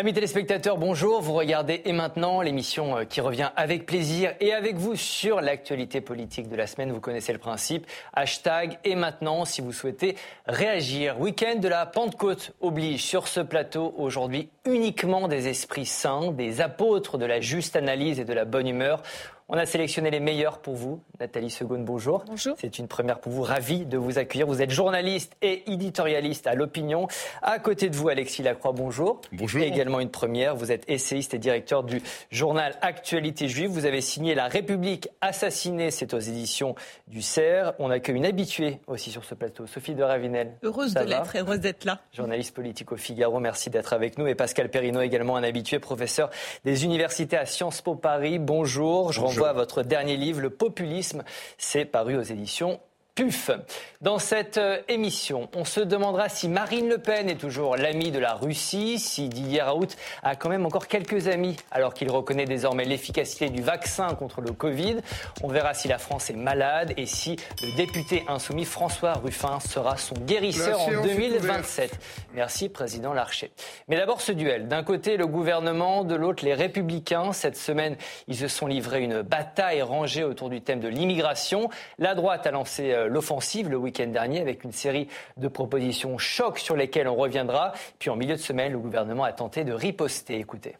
Amis téléspectateurs, bonjour. Vous regardez Et maintenant l'émission euh, qui revient avec plaisir et avec vous sur l'actualité politique de la semaine. Vous connaissez le principe. Hashtag Et maintenant si vous souhaitez réagir. Week-end de la Pentecôte oblige sur ce plateau aujourd'hui uniquement des esprits saints, des apôtres de la juste analyse et de la bonne humeur. On a sélectionné les meilleurs pour vous. Nathalie Segonde, bonjour. Bonjour. C'est une première pour vous. Ravi de vous accueillir. Vous êtes journaliste et éditorialiste à l'opinion. À côté de vous, Alexis Lacroix, bonjour. Bonjour. également une première. Vous êtes essayiste et directeur du journal Actualité Juive. Vous avez signé La République assassinée. C'est aux éditions du CERF. On accueille une habituée aussi sur ce plateau, Sophie de Ravinel. Heureuse Ça de l'être, heureuse d'être là. Journaliste politique au Figaro, merci d'être avec nous. Et Pascal Perrineau, également un habitué, professeur des universités à Sciences Po Paris. Bonjour. Je votre dernier livre, Le populisme. C'est paru aux éditions PUF. Dans cette euh, émission, on se demandera si Marine Le Pen est toujours l'amie de la Russie, si Didier Raoult a quand même encore quelques amis alors qu'il reconnaît désormais l'efficacité du vaccin contre le Covid. On verra si la France est malade et si le député insoumis François Ruffin sera son guérisseur en séance est 2027. Merci, Président Larcher. Mais d'abord ce duel. D'un côté, le gouvernement, de l'autre, les républicains. Cette semaine, ils se sont livrés une bataille rangée autour du thème de l'immigration. La droite a lancé euh, l'offensive le week-end dernier avec une série de propositions chocs sur lesquelles on reviendra. Puis en milieu de semaine, le gouvernement a tenté de riposter. Écoutez.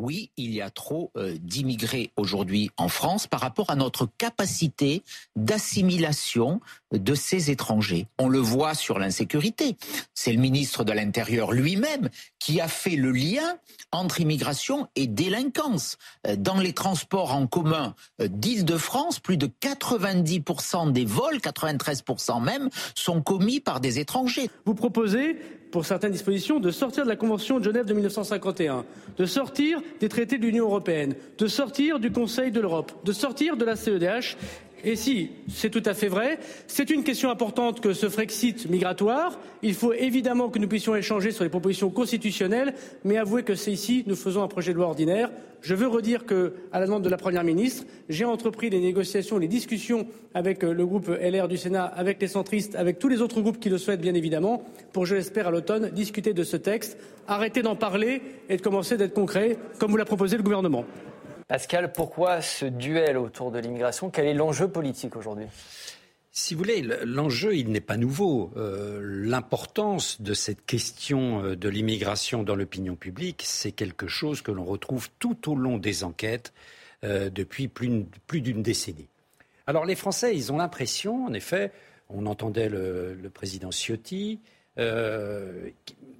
Oui, il y a trop euh, d'immigrés aujourd'hui en France par rapport à notre capacité d'assimilation de ces étrangers. On le voit sur l'insécurité. C'est le ministre de l'Intérieur lui-même qui a fait le lien entre immigration et délinquance. Euh, Dans les transports en commun euh, d'Île-de-France, plus de 90% des vols, 93% même, sont commis par des étrangers. Vous proposez, pour certaines dispositions, de sortir de la Convention de Genève de 1951, de sortir des traités de l'Union européenne, de sortir du Conseil de l'Europe, de sortir de la CEDH. Et si c'est tout à fait vrai, c'est une question importante que ce Frexit migratoire. Il faut évidemment que nous puissions échanger sur les propositions constitutionnelles, mais avouez que c'est ici nous faisons un projet de loi ordinaire. Je veux redire que, à la demande de la Première ministre, j'ai entrepris les négociations, les discussions avec euh, le groupe LR du Sénat, avec les centristes, avec tous les autres groupes qui le souhaitent bien évidemment, pour, je l'espère, à l'automne, discuter de ce texte, arrêter d'en parler et de commencer d'être concret, comme vous l'a proposé le gouvernement. Pascal, pourquoi ce duel autour de l'immigration? Quel est l'enjeu politique aujourd'hui? Si vous voulez, l'enjeu, il n'est pas nouveau. Euh, L'importance de cette question euh, de l'immigration dans l'opinion publique, c'est quelque chose que l'on retrouve tout au long des enquêtes euh, depuis plus, d'une décennie. Alors les Français, ils ont l'impression, en effet, on entendait le, président Ciotti,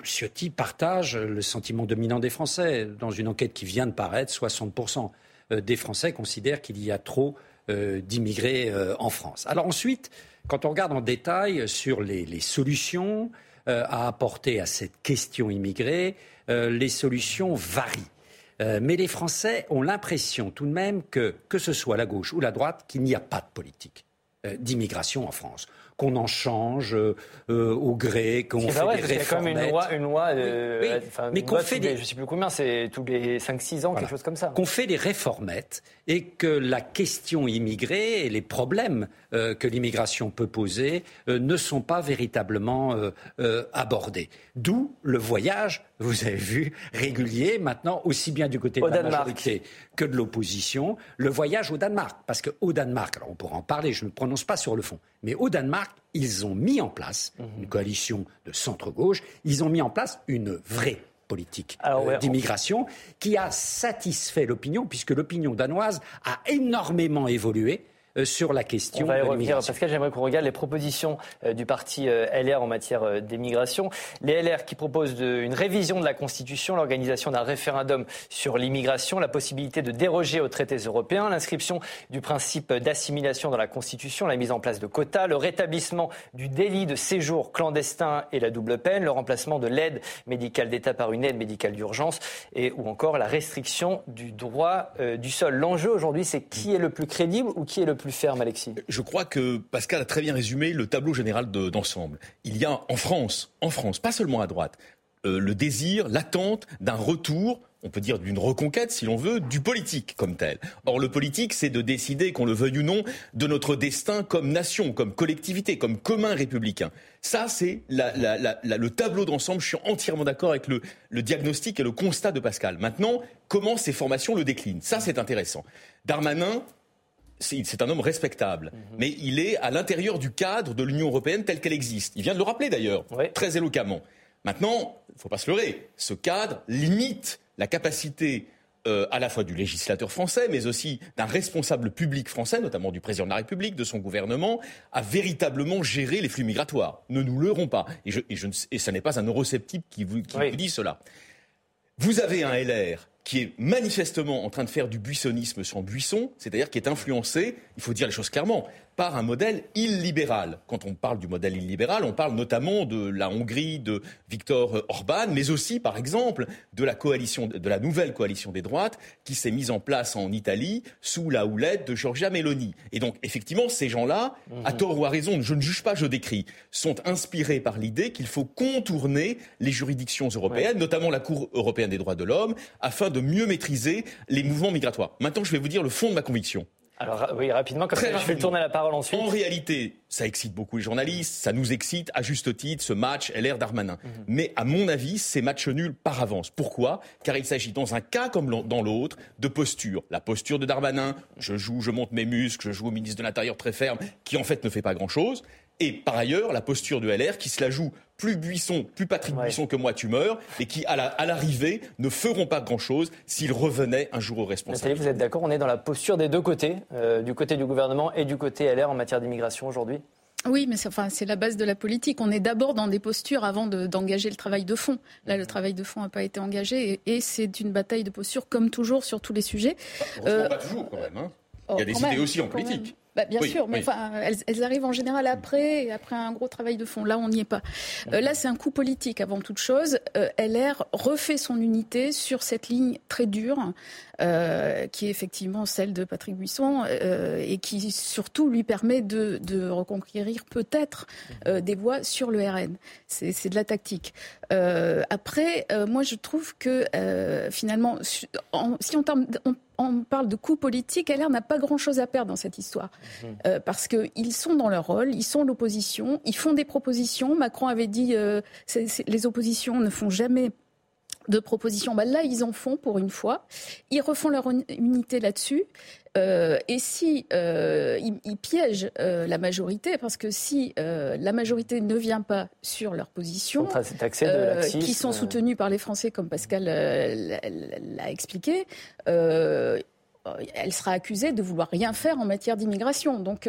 Ciotti partage le sentiment dominant des Français. Dans une enquête qui vient de paraître, 60% des Français considèrent qu'il y a trop euh, d'immigrés euh, en France. Alors ensuite, quand on regarde en détail sur les, solutions euh, à apporter à cette question immigrée, euh, les solutions varient. Euh, mais les Français ont l'impression tout de même que, que ce soit la gauche ou la droite, qu'il n'y a pas de politique euh, d'immigration en France qu'on en change euh, euh, au gré, qu'on fait C'est vrai, des y a quand même une loi, une loi de, Oui, oui, enfin, mais qu'on fait les- des- je sais plus combien, c'est tous les 5-6 ans, Voilà. quelque chose comme ça. qu'on fait des réformettes et que la question immigrée et les problèmes euh, que l'immigration peut poser euh, ne sont pas véritablement euh, euh, abordés. D'où le voyage, vous avez vu, régulier maintenant, aussi bien du côté de la Danemark. majorité que de l'opposition, le voyage au Danemark. Parce qu'au Danemark, alors on pourra en parler, je ne me prononce pas sur le fond, mais au Danemark, ils ont mis en place Mhm. une coalition de centre-gauche, ils ont mis en place une vraie politique Alors, euh, ouais, on- d'immigration qui a satisfait l'opinion, puisque l'opinion danoise a énormément évolué sur la question On va y de revenir. Pascal, j'aimerais qu'on regarde les propositions euh, du parti euh, LR en matière euh, d'immigration. Les LR qui proposent de- une révision de la Constitution, l'organisation d'un référendum sur l'immigration, la possibilité de déroger aux traités européens, l'inscription du principe d'assimilation dans la Constitution, la mise en place de quotas, le rétablissement du délit de séjour clandestin et la double peine, le remplacement de l'aide médicale d'État par une aide médicale d'urgence et ou encore la restriction du droit euh, du sol. L'enjeu aujourd'hui, c'est qui est le plus crédible ou qui est le plus ferme, Alexis? Je crois que Pascal a très bien résumé le tableau général de- d'ensemble. Il y a en France, en France, pas seulement à droite, euh, le désir, l'attente d'un retour on peut dire d'une reconquête, si l'on veut, du politique comme tel. Or, le politique, c'est de décider, qu'on le veuille ou non, de notre destin comme nation, comme collectivité, comme commun républicain. Ça, c'est le tableau d'ensemble. Je suis entièrement d'accord avec le, diagnostic et le constat de Pascal. Maintenant, comment ces formations le déclinent? Ça, c'est intéressant. Darmanin, c'est un homme respectable, mhm. mais il est à l'intérieur du cadre de l'Union européenne telle qu'elle existe. Il vient de le rappeler d'ailleurs, très éloquemment. Maintenant, il ne faut pas se leurrer, ce cadre limite la capacité euh, à la fois du législateur français, mais aussi d'un responsable public français, notamment du président de la République, de son gouvernement, à véritablement gérer les flux migratoires. Ne nous leurrons pas. Et, je, et, je, et ce n'est pas un eurosceptique qui vous, qui vous dit cela. Vous avez un LR qui est manifestement en train de faire du buissonnisme sans buisson, c'est-à-dire qui est influencé, il faut dire les choses clairement, par un modèle illibéral. Quand on parle du modèle illibéral, on parle notamment de la Hongrie de Viktor Orban, mais aussi, par exemple, de la coalition, de la nouvelle coalition des droites qui s'est mise en place en Italie sous la houlette de Giorgia Meloni. Et donc, effectivement, ces gens-là, mhm. à tort ou à raison, je ne juge pas, je décris, sont inspirés par l'idée qu'il faut contourner les juridictions européennes, notamment la Cour européenne des droits de l'homme, afin de mieux maîtriser les mouvements migratoires. Maintenant, je vais vous dire le fond de ma conviction. Alors oui, rapidement, comme ça, je vais tourner la parole ensuite. En réalité, ça excite beaucoup les journalistes, ça nous excite à juste titre ce match LR Darmanin. Mhm. Mais à mon avis, c'est match nul par avance. Pourquoi? Car il s'agit dans un cas comme dans l'autre de posture. La posture de Darmanin, je joue, je monte mes muscles, je joue au ministre de l'Intérieur très ferme, qui en fait ne fait pas grand-chose. Et par ailleurs, la posture de LR qui se la joue plus Buisson, plus Patrick Buisson que moi, tu meurs, et qui, à l'arrivée, ne feront pas grand-chose s'ils revenaient un jour au responsable. Vous êtes d'accord On est dans la posture des deux côtés, euh, du côté du gouvernement et du côté LR en matière d'immigration aujourd'hui? Oui, mais c'est enfin, la base de la politique. On est d'abord dans des postures avant d'engager le travail de fond. Là, le travail de fond n'a pas été engagé et, c'est une bataille de posture, comme toujours, sur tous les sujets. Euh, pas toujours, quand même. Hein. Il y a oh, des idées aussi en politique. Bah, bien sûr, mais enfin, elles, arrivent en général après, après un gros travail de fond. Là, on n'y est pas. Euh, là, c'est un coup politique avant toute chose. Euh, LR refait son unité sur cette ligne très dure, euh, qui est effectivement celle de Patrick Buisson, et qui surtout lui permet de, reconquérir peut-être des voix sur le RN. C'est de la tactique. après, moi, je trouve que finalement, si on, on on parle de coup politique, LR n'a pas grand-chose à perdre dans cette histoire. Mhm. Euh, parce qu'ils sont dans leur rôle, ils sont l'opposition, ils font des propositions. Macron avait dit euh, les oppositions ne font jamais de propositions. Bah, là, ils en font pour une fois. Ils refont leur unité là-dessus. Euh, et si ils, piègent la majorité, parce que si la majorité ne vient pas sur leurs positions, qui sont soutenues par les Français, comme Pascal l'a expliqué, elle sera accusée de vouloir rien faire en matière d'immigration. Donc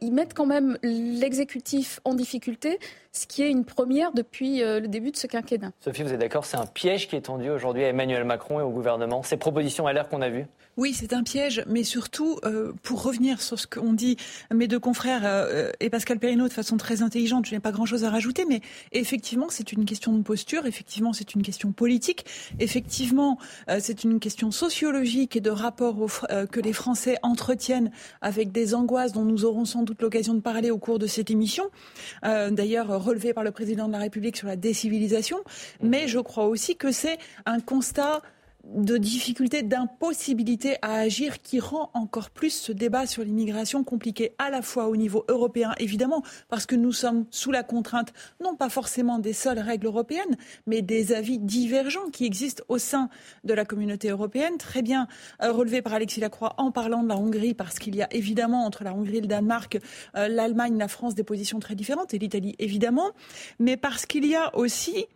ils mettent quand même l'exécutif en difficulté, ce qui est une première depuis euh, le début de ce quinquennat. Sophie, vous êtes d'accord C'est un piège qui est tendu aujourd'hui à Emmanuel Macron et au gouvernement. Ces propositions à l'air qu'on a vues? Oui, c'est un piège, mais surtout, euh, pour revenir sur ce qu'ont dit mes deux confrères euh, et Pascal Perrineau de façon très intelligente, je n'ai pas grand-chose à rajouter, mais effectivement, c'est une question de posture, effectivement, c'est une question politique, effectivement, euh, c'est une question sociologique et de rapport que les Français entretiennent avec des angoisses dont nous aurons sans doute l'occasion de parler au cours de cette émission, d'ailleurs relevé par le président de la République sur la décivilisation, mais je crois aussi que c'est un constat de difficulté, d'impossibilité à agir qui rend encore plus ce débat sur l'immigration compliqué à la fois au niveau européen, évidemment, parce que nous sommes sous la contrainte non pas forcément des seules règles européennes, mais des avis divergents qui existent au sein de la communauté européenne, très bien euh, relevé par Alexis Lacroix en parlant de la Hongrie, parce qu'il y a évidemment entre la Hongrie le Danemark, euh, l'Allemagne, la France des positions très différentes, et l'Italie évidemment, mais parce qu'il y a aussi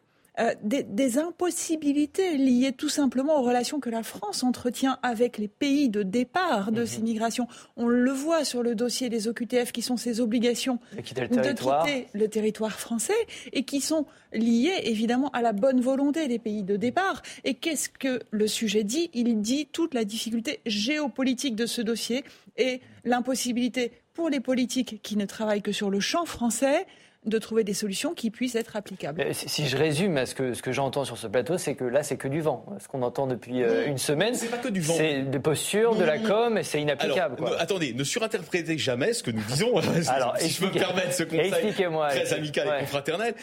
euh, des, impossibilités liées tout simplement aux relations que la France entretient avec les pays de départ de mhm. ces migrations. On le voit sur le dossier des OQTF qui sont ces obligations de quitter le territoire français et qui sont liées évidemment à la bonne volonté des pays de départ. Et qu'est-ce que le sujet dit? Il dit toute la difficulté géopolitique de ce dossier et l'impossibilité pour les politiques qui ne travaillent que sur le champ français de trouver des solutions qui puissent être applicables. Si je résume ce que, ce que j'entends sur ce plateau, c'est que là, c'est que du vent. Ce qu'on entend depuis euh, une semaine, c'est pas que du vent. C'est des postures, de la com, et c'est inapplicable. attendez, ne surinterprétez jamais ce que nous disons. Alors, si je peux me permettre ce conseil très amical et confraternel.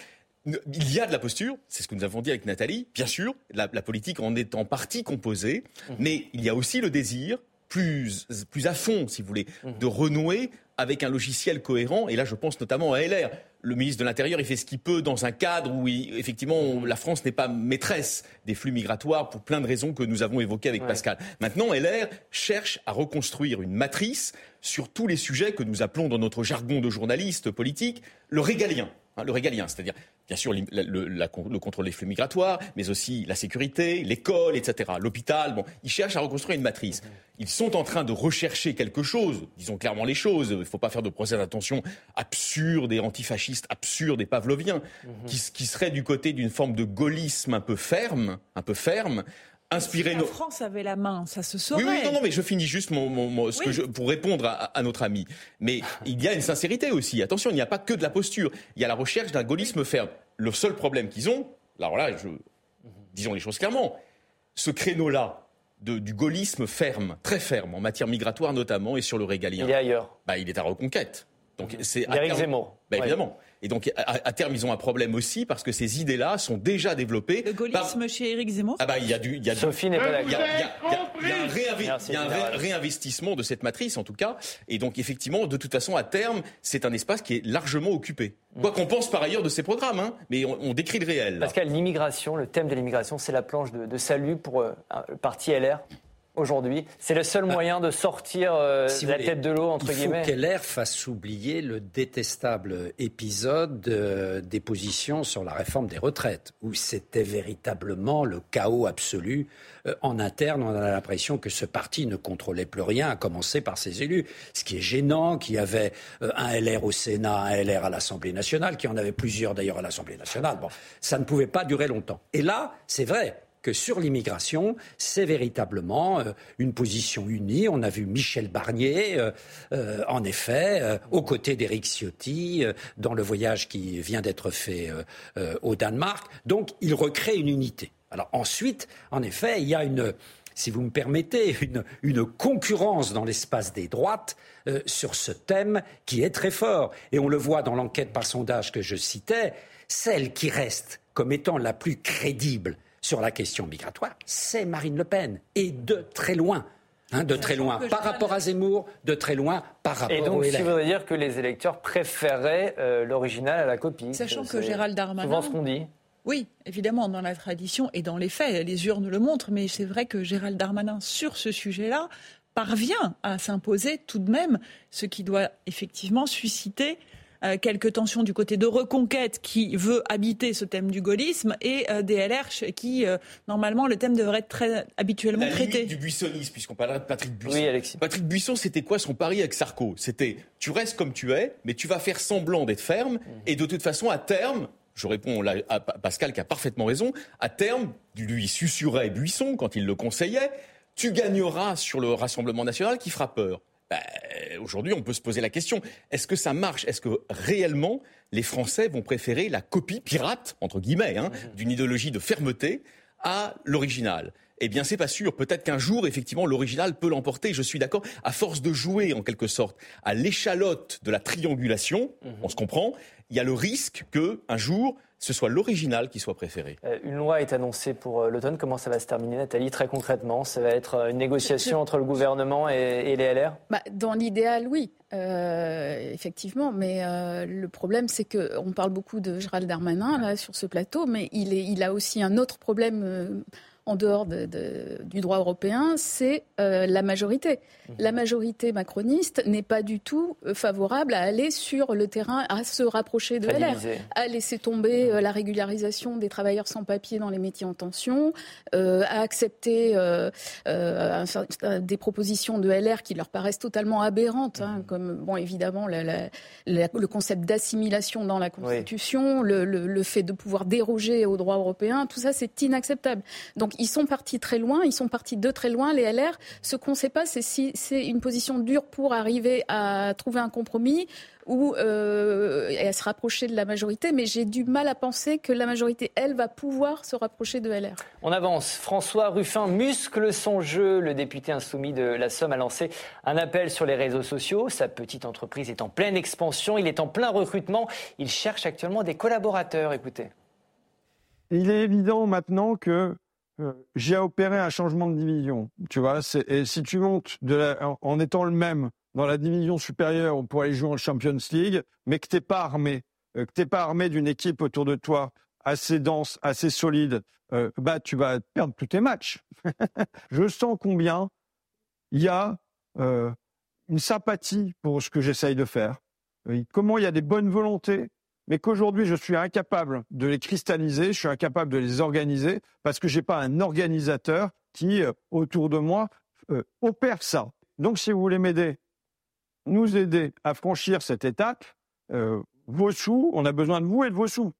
il y a de la posture, c'est ce que nous avons dit avec Nathalie, bien sûr, la, politique en est en partie composée, mmh. mais il y a aussi le désir, plus, plus à fond, si vous voulez, mmh. de renouer avec un logiciel cohérent. Et là, je pense notamment à LR. Le ministre de l'Intérieur, il fait ce qu'il peut dans un cadre où, effectivement, la France n'est pas maîtresse des flux migratoires pour plein de raisons que nous avons évoquées avec Pascal. Maintenant, LR cherche à reconstruire une matrice sur tous les sujets que nous appelons dans notre jargon de journaliste politique le régalien. Hein, le régalien, c'est-à-dire bien sûr le, contrôle des flux migratoires, mais aussi la sécurité, l'école, etc., l'hôpital. Bon, ils cherchent à reconstruire une matrice. Ils sont en train de rechercher quelque chose, disons clairement les choses, il ne faut pas faire de procès d'intention absurde et antifasciste, absurde et pavlovien, qui, qui serait du côté d'une forme de gaullisme un peu ferme, un peu ferme, inspirer La France avait la main, ça se saurait. Oui, oui, non, non, mais je finis juste mon, ce que je, pour répondre à, notre ami. Mais il y a une sincérité aussi. Attention, il n'y a pas que de la posture. Il y a la recherche d'un gaullisme ferme. Le seul problème qu'ils ont, alors là, je, disons les choses clairement, ce créneau-là du gaullisme ferme, très ferme, en matière migratoire notamment, et sur le régalien. Il est ailleurs. Bah, il est à Reconquête. Donc, c'est Éric Zemmour. Bah, évidemment. Et donc, à, terme, ils ont un problème aussi parce que ces idées-là sont déjà développées. Le gaullisme chez Éric Zemmour Ah bah, il y a du. Y a Sophie n'est pas Il y a, un, réinvestissement de cette matrice, en tout cas. Et donc, effectivement, de toute façon, à terme, c'est un espace qui est largement occupé. Quoi qu'on pense par ailleurs de ces programmes, hein, mais on, décrit le réel. Parce que l'immigration, le thème de l'immigration, c'est la planche de, salut pour euh, le parti LR aujourd'hui. C'est le seul bah, moyen de sortir euh, la tête de l'eau, entre guillemets. Il faut qu'LR fasse oublier le détestable épisode des positions sur la réforme des retraites, où c'était véritablement le chaos absolu. Euh, en interne, on a l'impression que ce parti ne contrôlait plus rien, à commencer par ses élus. Ce qui est gênant, qu'il y avait euh, un LR au Sénat, un LR à l'Assemblée nationale, qui en avait plusieurs d'ailleurs à l'Assemblée nationale. Bon, ça ne pouvait pas durer longtemps. Et là, c'est vrai, que sur l'immigration, c'est véritablement euh, une position unie. On a vu Michel Barnier, euh, euh, en effet, aux côtés d'Éric Ciotti, dans le voyage qui vient d'être fait au Danemark. Donc, il recrée une unité. Alors ensuite, en effet, il y a une, si vous me permettez, une, une concurrence dans l'espace des droites sur ce thème qui est très fort. Et on le voit dans l'enquête par sondage que je citais, celle qui reste comme étant la plus crédible sur la question migratoire, c'est Marine Le Pen. Et de très loin. Hein, de très loin par rapport à Zemmour, de très loin par rapport Et donc, ça voudrait dire que les électeurs préféraient euh, l'original à la copie. Sachant que Gérald Darmanin. Souvent ce qu'on dit. Oui, évidemment, dans la tradition et dans les faits, les urnes le montrent, mais c'est vrai que Gérald Darmanin, sur ce sujet-là, parvient à s'imposer tout de même, ce qui doit effectivement susciter euh, quelques tensions du côté de Reconquête qui veut habiter ce thème du gaullisme et euh, DLR qui, euh, normalement, le thème devrait être très habituellement La traité. du buissonnisme, puisqu'on parlerait de Patrick Buisson. Oui, Alexis. Patrick Buisson, c'était quoi son pari avec Sarko? C'était tu restes comme tu es, mais tu vas faire semblant d'être ferme, et de toute façon, à terme, je réponds à Pascal qui a parfaitement raison, à terme, lui susurrait Buisson quand il le conseillait, tu gagneras sur le Rassemblement national qui fera peur. Ben, aujourd'hui, on peut se poser la question est-ce que ça marche? Est-ce que réellement les Français vont préférer la copie pirate entre guillemets hein, mhm. d'une idéologie de fermeté à l'original? Eh bien, c'est pas sûr. Peut-être qu'un jour, effectivement, l'original peut l'emporter. Je suis d'accord. À force de jouer, en quelque sorte, à l'échalote de la triangulation, mhm. on se comprend, il y a le risque que, un jour, ce soit l'original qui soit préféré. Euh, une loi est annoncée pour euh, l'automne. Comment ça va se terminer, Nathalie Très concrètement, ça va être euh, une négociation entre le gouvernement et, les LR bah, Dans l'idéal, oui. effectivement, mais le problème, c'est qu'on parle beaucoup de Gérald Darmanin là, sur ce plateau, mais il, est, il a aussi un autre problème en dehors du droit européen, c'est euh, la majorité. Mmh. La majorité macroniste n'est pas du tout euh, favorable à aller sur le terrain, à se rapprocher de LR, à laisser tomber mmh. euh, la régularisation des travailleurs sans papier dans les métiers en tension, à accepter des propositions de LR qui leur paraissent totalement aberrantes, hein, mmh. comme bon évidemment le concept d'assimilation dans la Constitution, le, le, fait de pouvoir déroger au droit européen, tout ça c'est inacceptable. Donc Donc ils sont partis très loin, ils sont partis de très loin, les LR. Ce qu'on ne sait pas, c'est si c'est une position dure pour arriver à trouver un compromis ou euh, à se rapprocher de la majorité, mais j'ai du mal à penser que la majorité, elle, va pouvoir se rapprocher de LR. On avance. François Ruffin muscle son jeu. Le député insoumis de la Somme a lancé un appel sur les réseaux sociaux. Sa petite entreprise est en pleine expansion. Il est en plein recrutement. Il cherche actuellement des collaborateurs. Écoutez. Il est évident maintenant que j'ai opéré un changement de division. Tu vois, et si tu montes en étant le même dans la division supérieure pour aller jouer en Champions League, mais que t'es pas armé, euh, que t'es pas armé d'une équipe autour de toi assez dense, assez solide, euh, bah tu vas perdre tous tes matchs. Je sens combien il y a une sympathie pour ce que j'essaye de faire. Comment il y a des bonnes volontés mais qu'aujourd'hui je suis incapable de les cristalliser, je suis incapable de les organiser parce que je n'ai pas un organisateur qui, euh, autour de moi, euh, opère ça. Donc si vous voulez m'aider, nous aider à franchir cette étape, euh, vos sous, on a besoin de vous et de vos sous.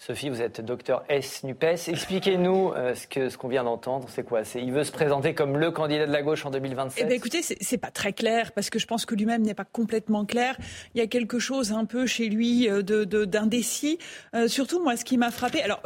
Sophie, vous êtes docteur S NUPES. Expliquez-nous euh, ce qu'on ce qu'on vient d'entendre. C'est quoi? Il veut se présenter comme le candidat de la gauche en 2027 Eh bien, écoutez, c'est pas très clair parce que je pense que lui-même n'est pas complètement clair. Il y a quelque chose un peu chez lui euh, d'indécis. De, euh, surtout, moi, ce qui m'a frappé. Alors,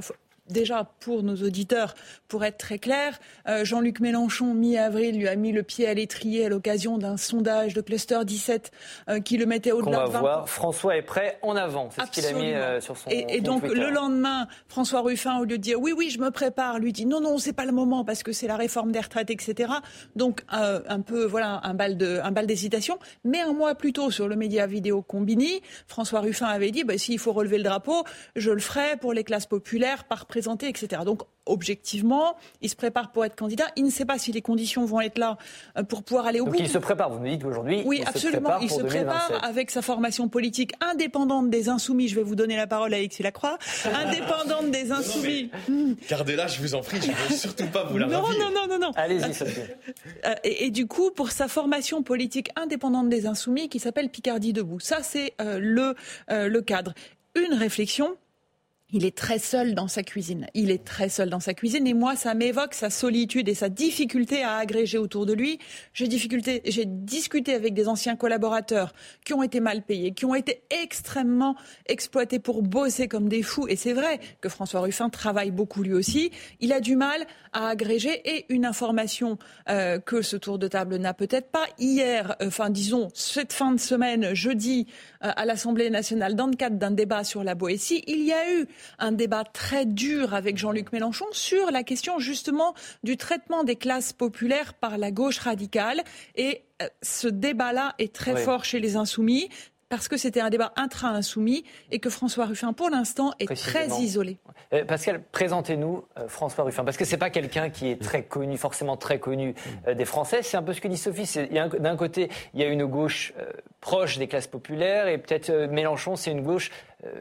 déjà pour nos auditeurs, pour être très clair, euh, Jean-Luc Mélenchon, mi-avril, lui a mis le pied à l'étrier à l'occasion d'un sondage de Cluster 17 euh, qui le mettait au-delà de 20 voir. François est prêt en avant. C'est ce qu'il a mis euh, sur son Et, et donc le lendemain, François Ruffin, au lieu de dire oui, oui, je me prépare, lui dit non, non, c'est pas le moment parce que c'est la réforme des retraites, etc. Donc un peu, voilà, un bal de, un bal d'hésitation. Mais un mois plus tôt, sur le média vidéo Combini, François Ruffin avait dit bah, s'il faut relever le drapeau, je le ferai pour les classes populaires par présenter, etc. Donc, objectivement, il se prépare pour être candidat. Il ne sait pas si les conditions vont être là euh, pour pouvoir aller au Donc bout. il se prépare, vous me dites aujourd'hui. Oui, absolument. il se prépare avec sa formation politique indépendante des Insoumis. Je vais vous donner la parole à Alexis Lacroix. indépendante des Insoumis. Gardez-la, je vous en prie, je ne veux surtout pas vous la Non, non, non, non, non. Allez-y, Sophie. Euh, et, et, du coup, pour sa formation politique indépendante des Insoumis qui s'appelle Picardie Debout. Ça, c'est euh, le, euh, le cadre. Une réflexion il est très seul dans sa cuisine. Il est très seul dans sa cuisine et moi, ça m'évoque sa solitude et sa difficulté à agréger autour de lui. J'ai discuté avec des anciens collaborateurs qui ont été mal payés, qui ont été extrêmement exploités pour bosser comme des fous. Et c'est vrai que François Ruffin travaille beaucoup lui aussi. Il a du mal à agréger et une information euh, que ce tour de table n'a peut-être pas. Hier, euh, enfin disons cette fin de semaine, jeudi, euh, à l'Assemblée nationale, dans le cadre d'un débat sur la Boétie, il y a eu un débat très dur avec Jean-Luc Mélenchon sur la question justement du traitement des classes populaires par la gauche radicale. Et euh, ce débat-là est très fort chez les insoumis parce que c'était un débat intra-insoumis et que François Ruffin, pour l'instant, est très isolé. Euh, Pascal, présentez-nous euh, François Ruffin, parce que c'est pas quelqu'un qui est très connu, forcément très connu des Français. C'est un peu ce que dit Sophie. D'un côté, il y a une gauche proche des classes populaires et peut-être Mélenchon, c'est une gauche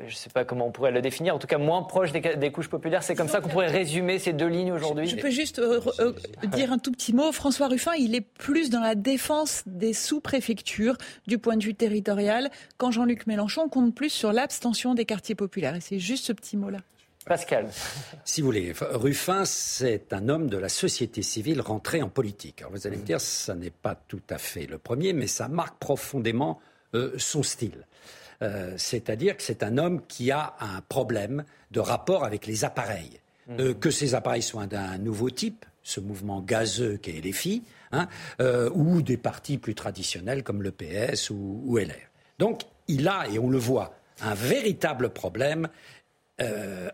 je ne sais pas comment on pourrait le définir, en tout cas moins proche des, couches populaires. C'est comme ça qu'on pourrait résumer ces deux lignes aujourd'hui. Je, peux juste euh, euh, dire un tout petit mot. François Ruffin, il est plus dans la défense des sous-préfectures du point de vue territorial, quand Jean-Luc Mélenchon compte plus sur l'abstention des quartiers populaires. Et c'est juste ce petit mot-là. Pascal. Si vous voulez, Ruffin, c'est un homme de la société civile rentré en politique. Alors vous allez me dire, ça n'est pas tout à fait le premier, mais ça marque profondément son style. Euh, c'est-à-dire que c'est un homme qui a un problème de rapport avec les appareils. Mmh. Euh, que ces appareils soient d'un nouveau type, ce mouvement gazeux qu'est les hein, euh, ou des partis plus traditionnels comme le PS ou, LR. Donc, il a, et on le voit, un véritable problème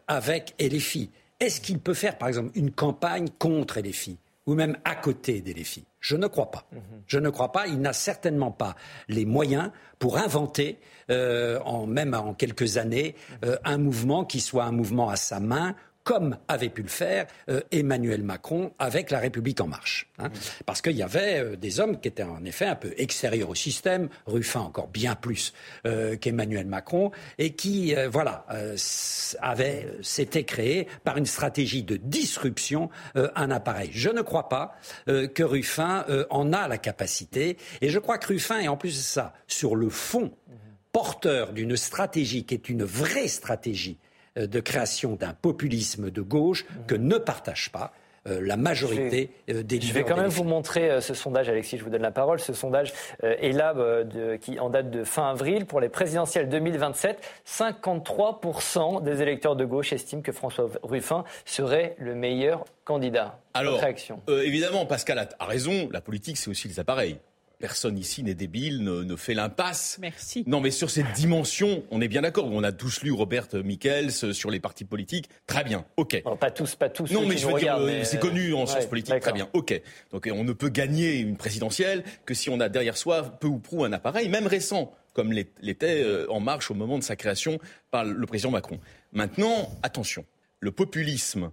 avec LFI. Est-ce qu'il peut faire, par exemple, une campagne contre LFI ou même à côté des LFI Je ne crois pas. Mhm. Je ne crois pas. Il n'a certainement pas les moyens pour inventer, euh, en, même en quelques années, euh, un mouvement qui soit un mouvement à sa main comme avait pu le faire euh, Emmanuel Macron avec La République en marche. Hein. Parce qu'il y avait euh, des hommes qui étaient en effet un peu extérieurs au système, Ruffin encore bien plus euh, qu'Emmanuel Macron, et qui, voilà, avait, s'était créé par une stratégie de disruption un appareil. Je ne crois pas que Ruffin en a la capacité, et je crois que Ruffin est en plus de ça, sur le fond, porteur d'une stratégie qui est une vraie stratégie de création d'un populisme de gauche que ne partage pas la majorité des leaders. Je vais quand même vous montrer ce sondage, Alexis, je vous donne la parole. Ce sondage est là, qui, en date de fin avril, pour les présidentielles 2027. 53% des électeurs de gauche estiment que François Ruffin serait le meilleur candidat. Alors, évidemment, Pascal a raison, la politique, c'est aussi les appareils personne ici n'est débile, ne, fait l'impasse. Merci. Non, mais sur cette dimension, on est bien d'accord. On a tous lu Robert Michels sur les partis politiques. Très bien, ok. pas tous, pas tous. Non, mais je veux dire, euh, c'est connu en sciences politiques. Très bien, ok. Donc on ne peut gagner une présidentielle que si on a derrière soi peu ou prou un appareil, même récent, comme l'était euh, En Marche au moment de sa création par le président Macron. Maintenant, attention, le populisme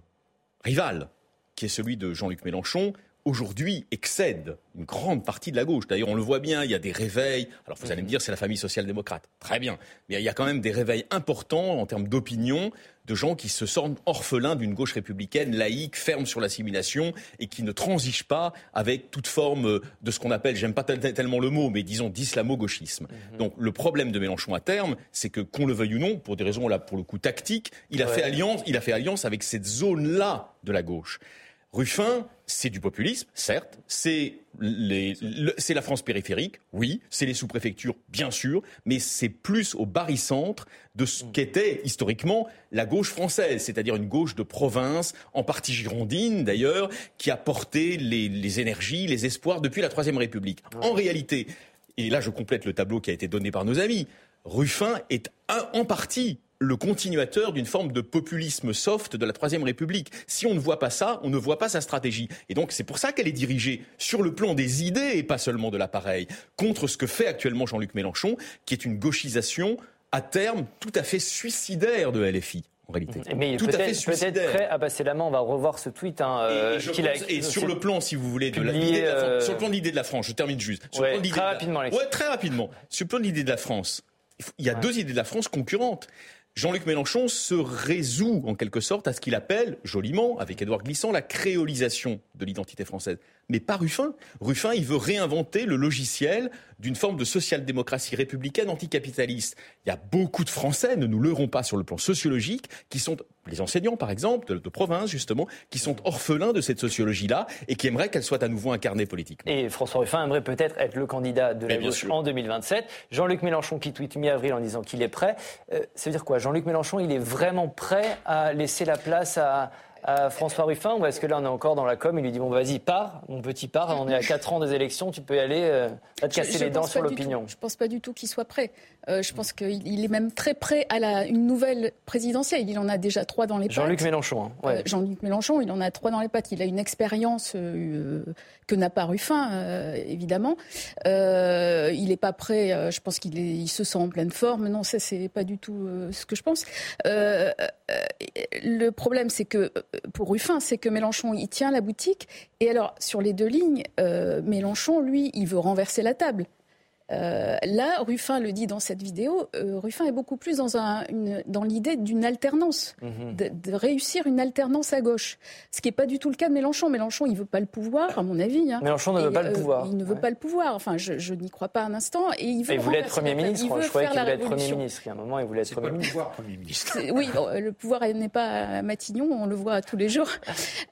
rival, qui est celui de Jean-Luc Mélenchon, aujourd'hui excède une grande partie de la gauche. D'ailleurs, on le voit bien, il y a des réveils. Alors vous allez me dire, c'est la famille social-démocrate. Très bien. Mais il y a quand même des réveils importants en termes d'opinion de gens qui se sentent orphelins d'une gauche républicaine, laïque, ferme sur l'assimilation et qui ne transige pas avec toute forme de ce qu'on appelle, j'aime pas tellement le mot, mais disons d'islamo-gauchisme. Mhm. Donc le problème de Mélenchon à terme, c'est que qu'on le veuille ou non, pour des raisons là pour le coup tactiques, il a fait alliance, il a fait alliance avec cette zone-là de la gauche. Ruffin, c'est du populisme, certes, c'est la France périphérique, oui, c'est les sous-préfectures, bien sûr, mais c'est plus au barycentre de ce qu'était historiquement la gauche française, c'est-à-dire une gauche de province, en partie girondine d'ailleurs, qui a porté les, énergies, les espoirs depuis la Troisième République. En réalité, et là je complète le tableau qui a été donné par nos amis, Ruffin est en partie le continuateur d'une forme de populisme soft de la Troisième République. Si on ne voit pas ça, on ne voit pas sa stratégie. Et donc c'est pour ça qu'elle est dirigée sur le plan des idées et pas seulement de l'appareil, contre ce que fait actuellement Jean-Luc Mélenchon, qui est une gauchisation à terme tout à fait suicidaire de LFI. En réalité. Mais à fait peut-être prêt à passer la main. On va revoir ce tweet. Hein, et, sur le plan, si vous voulez, de l'idée euh, sur le plan de l'idée de la France, je termine juste. Sur très rapidement. ouais, très rapidement. Sur le plan de l'idée de la France, il y a deux idées de la France concurrentes. Jean-Luc Mélenchon se résout en quelque sorte à ce qu'il appelle, joliment, avec Édouard Glissant, la créolisation de l'identité française mais pas Ruffin. Ruffin, il veut réinventer le logiciel d'une forme de social-démocratie républicaine anticapitaliste. Il y a beaucoup de Français, ne nous leurrons pas sur le plan sociologique, qui sont, les enseignants par exemple, de, province justement, qui sont orphelins de cette sociologie-là et qui aimeraient qu'elle soit à nouveau incarnée politiquement. Et François Ruffin aimerait peut-être être le candidat de la gauche en 2027. Jean-Luc Mélenchon qui tweet mi-avril en disant qu'il est prêt. Euh, ça veut dire quoi? Jean-Luc Mélenchon, il est vraiment prêt à laisser la place à François Ruffin ou est-ce que là on est encore dans la com Il lui dit bon vas-y pars, mon petit pars, on est à 4 ans des élections, tu peux y aller, euh, va te casser les dents sur l'opinion. Je pense pas du tout qu'il soit prêt. Euh, je pense qu'il est même très prêt à la, une nouvelle présidentielle. Il en a déjà trois dans les pattes. Jean-Luc Mélenchon. Hein, euh, Jean-Luc Mélenchon, il en a trois dans les pattes. Il a une expérience que n'a pas Ruffin, évidemment. il n'est pas prêt. je pense qu'il il se sent en pleine forme. Non, ça c'est pas du tout ce que je pense. le problème, c'est que pour Ruffin, c'est que Mélenchon, il tient la boutique. Et alors, sur les deux lignes, euh, Mélenchon, lui, il veut renverser la table. Euh, là, Ruffin le dit dans cette vidéo, euh, Ruffin est beaucoup plus dans, un, dans l'idée d'une alternance, mhm. de, réussir une alternance à gauche. Ce qui n'est pas du tout le cas de Mélenchon. Mélenchon, il ne veut pas le pouvoir, à mon avis. Hein. Mélenchon ne veut pas le pouvoir. il ne veut pas le pouvoir. Enfin, je, n'y crois pas un instant. Et il, veut il voulait être Premier ministre. je croyais qu'il voulait être Premier ministre. Il y a un moment, il voulait être Premier, ministre. premier ministre. Oui, le pouvoir n'est pas à Matignon, on le voit tous les jours.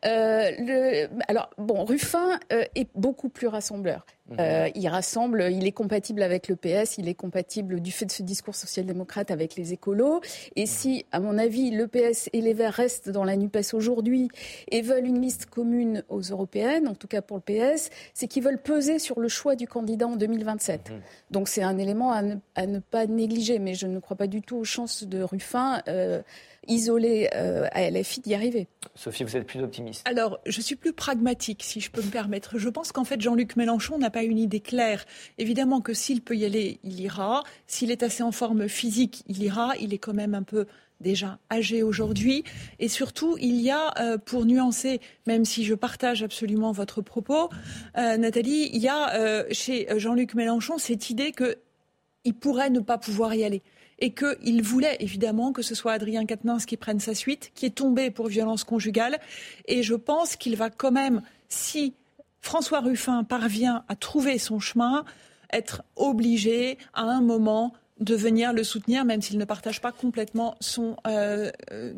le, alors, bon, Ruffin est beaucoup plus rassembleur. Euh, il rassemble, il est compatible avec le PS, il est compatible du fait de ce discours social-démocrate avec les écolos. Et mhm. si, à mon avis, le PS et les Verts restent dans la NUPES aujourd'hui et veulent une liste commune aux européennes, en tout cas pour le PS, c'est qu'ils veulent peser sur le choix du candidat en 2027. Mhm. Donc c'est un élément à ne, pas négliger, mais je ne crois pas du tout aux chances de Ruffin. Euh, isolé euh, à LFI d'y arriver. Sophie, vous êtes plus optimiste. Alors, je suis plus pragmatique, si je peux me permettre. Je pense qu'en fait, Jean-Luc Mélenchon n'a pas une idée claire. Évidemment que s'il peut y aller, il ira. S'il est assez en forme physique, il ira. Il est quand même un peu déjà âgé aujourd'hui. Et surtout, il y a, euh, pour nuancer, même si je partage absolument votre propos, euh, Nathalie, il y a chez Jean-Luc Mélenchon cette idée qu'il pourrait ne pas pouvoir y aller et qu'il voulait évidemment que ce soit Adrien Quatennens qui prenne sa suite, qui est tombé pour violence conjugale. Et je pense qu'il va quand même, si François Ruffin parvient à trouver son chemin, être obligé à un moment de venir le soutenir, même s'il ne partage pas complètement son, euh,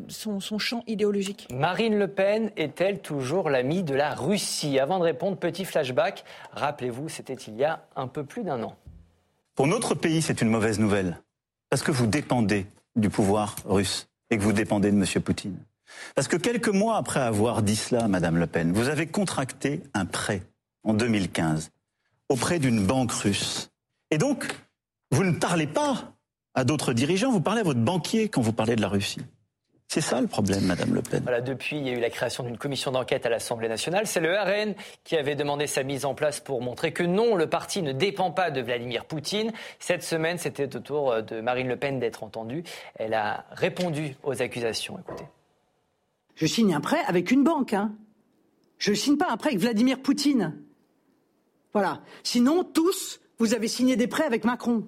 son, son, champ idéologique. Marine Le Pen est-elle toujours l'amie de la Russie? Avant de répondre, petit flashback. Rappelez-vous, c'était il y a un peu plus d'un an. Pour notre pays, c'est une mauvaise nouvelle, parce que vous dépendez du pouvoir russe et que vous dépendez de M. Poutine. Parce que quelques mois après avoir dit cela, Madame Le Pen, vous avez contracté un prêt en 2015 auprès d'une banque russe. Et donc, vous ne parlez pas à d'autres dirigeants, vous parlez à votre banquier quand vous parlez de la Russie. C'est ça le problème, Madame Le Pen. Voilà, depuis, il y a eu la création d'une commission d'enquête à l'Assemblée nationale. C'est le RN qui avait demandé sa mise en place pour montrer que non, le parti ne dépend pas de Vladimir Poutine. Cette semaine, c'était au tour de Marine Le Pen d'être entendue. Elle a répondu aux accusations. Écoutez. Je signe un prêt avec une banque. Hein. Je ne signe pas un prêt avec Vladimir Poutine. Voilà. Sinon, tous, vous avez signé des prêts avec Macron.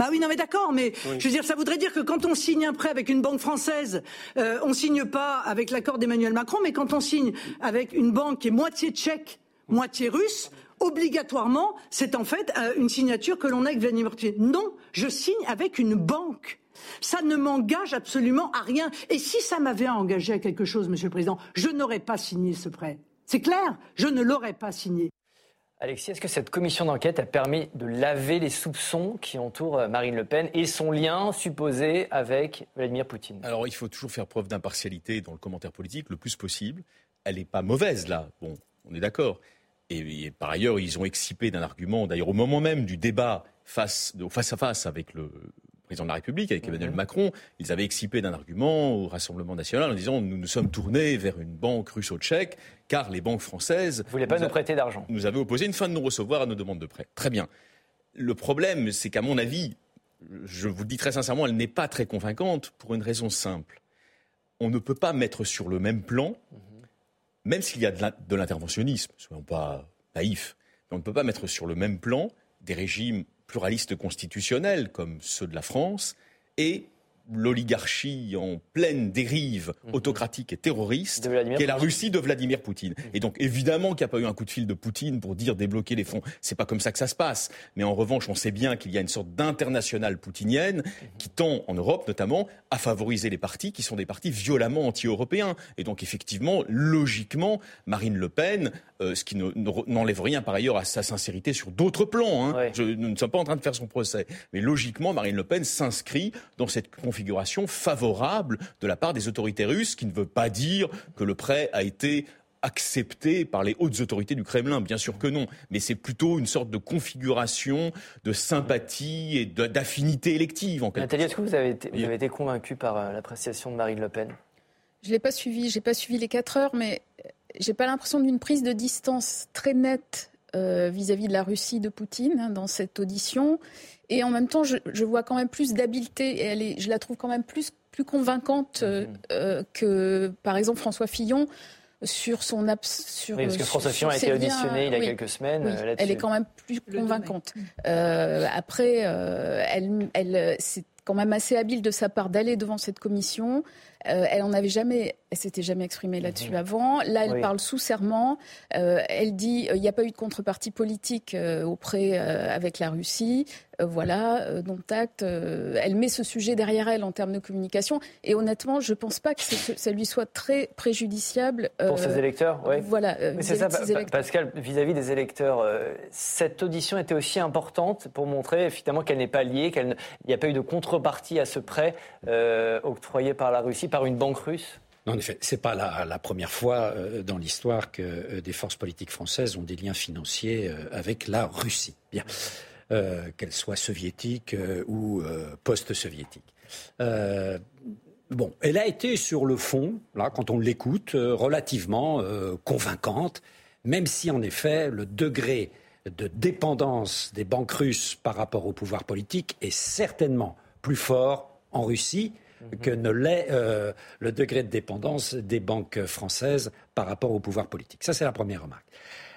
Bah oui, non mais d'accord, mais je veux dire, ça voudrait dire que quand on signe un prêt avec une banque française, euh, on signe pas avec l'accord d'Emmanuel Macron, mais quand on signe avec une banque qui est moitié tchèque, moitié russe, obligatoirement, c'est en fait euh, une signature que l'on a avec Vladimir Poutine. Non, je signe avec une banque. Ça ne m'engage absolument à rien. Et si ça m'avait engagé à quelque chose, Monsieur le Président, je n'aurais pas signé ce prêt. C'est clair, je ne l'aurais pas signé. Alexis, est-ce que cette commission d'enquête a permis de laver les soupçons qui entourent euh, Marine Le Pen et son lien supposé avec Vladimir Poutine? Alors, il faut toujours faire preuve d'impartialité dans le commentaire politique le plus possible. Elle n'est pas mauvaise, là. Bon, on est d'accord. Et, par ailleurs, ils ont excipé d'un argument, d'ailleurs au moment même du débat face, face à face avec le président de la République, avec Emmanuel mhm. Macron, ils avaient excipé d'un argument au Rassemblement national en disant nous nous sommes tournés vers une banque russo-tchèque car les banques françaises. Vous voulez pas nous, prêter d'argent Nous avaient opposé une fin de non-recevoir à nos demandes de prêt. Très bien. Le problème, c'est qu'à mon avis, je vous le dis très sincèrement, elle n'est pas très convaincante pour une raison simple. On ne peut pas mettre sur le même plan, mhm. même s'il y a de l'interventionnisme, soyons pas naïfs, mais on ne peut pas mettre sur le même plan des régimes pluralistes constitutionnels comme ceux de la France et l'oligarchie en pleine dérive mhm. autocratique et terroriste, qui est la Russie de Vladimir Poutine. Mhm. Et donc évidemment qu'il n'y a pas eu un coup de fil de Poutine pour dire débloquer les fonds. C'est pas comme ça que ça se passe. Mais en revanche, on sait bien qu'il y a une sorte d'internationale poutinienne mhm. qui tend, en Europe notamment, à favoriser les partis qui sont des partis violemment anti-européens. Et donc effectivement, logiquement, Marine Le Pen, euh, ce qui n'enlève rien par ailleurs à sa sincérité sur d'autres plans. Hein. Je, nous ne sommes pas en train de faire son procès. Mais logiquement, Marine Le Pen s'inscrit dans cette configuration favorable de la part des autorités russes, qui ne veut pas dire que le prêt a été accepté par les hautes autorités du Kremlin, bien sûr que non, mais c'est plutôt une sorte de configuration de sympathie et d'affinité élective. En Nathalie, est-ce que vous avez été, vous avez été convaincu par euh, l'appréciation de Marine Le Pen? Je ne l'ai pas suivi, j'ai pas suivi les quatre heures, mais j'ai pas l'impression d'une prise de distance très nette euh, vis-à-vis de la Russie de Poutine hein, dans cette audition. Et en même temps, je, vois quand même plus d'habileté et elle est, je la trouve quand même plus, plus convaincante euh, mhm. euh, que, par exemple, François Fillon sur son sur oui, parce que François Fillon a été auditionné il y a quelques semaines oui, Elle est quand même plus convaincante. après, elle, elle c'est quand même assez habile de sa part d'aller devant cette commission. Elle en avait jamais elle s'était jamais exprimée là-dessus mhm. avant. Là, elle parle sous serment. Euh, elle dit euh, il n'y a pas eu de contrepartie politique euh, auprès avec la Russie. voilà, dont acte. elle met ce sujet derrière elle en termes de communication. Et honnêtement, je ne pense pas que ça lui soit très préjudiciable. Pour ses électeurs, oui. Voilà. c'est ça, Pascal, vis-à-vis des électeurs, cette audition était aussi importante pour montrer finalement qu'elle n'est pas liée, qu'il n'y a pas eu de contrepartie à ce prêt octroyé par la Russie, par une banque russe? En effet, ce n'est pas la, première fois euh, dans l'histoire que euh, des forces politiques françaises ont des liens financiers euh, avec la Russie, qu'elle soit soviétique ou post-soviétique. bon, elle a été sur le fond, là, quand on l'écoute, relativement convaincante, même si en effet le degré de dépendance des banques russes par rapport au pouvoir politique est certainement plus fort en Russie que ne l'est euh, le degré de dépendance des banques françaises par rapport au pouvoir politique. Ça, c'est la première remarque.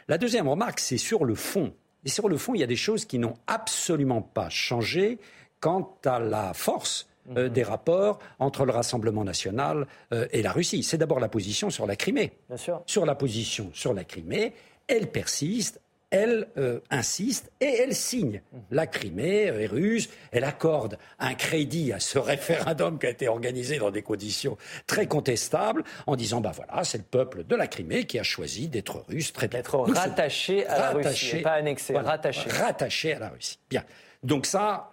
La deuxième remarque, c'est sur le fond. Et sur le fond, il y a des choses qui n'ont absolument pas changé quant à la force euh, mhm. des rapports entre le Rassemblement national euh, et la Russie. C'est d'abord la position sur la Crimée. Bien sûr. Sur la position sur la Crimée, elle persiste, elle euh, insiste et elle signe. La Crimée est russe, elle accorde un crédit à ce référendum qui a été organisé dans des conditions très contestables en disant, bah voilà, c'est le peuple de la Crimée qui a choisi d'être russe, très d'être rattaché à la Russie, pas annexé, rattaché. Rattaché à la Russie. Bien. Donc ça,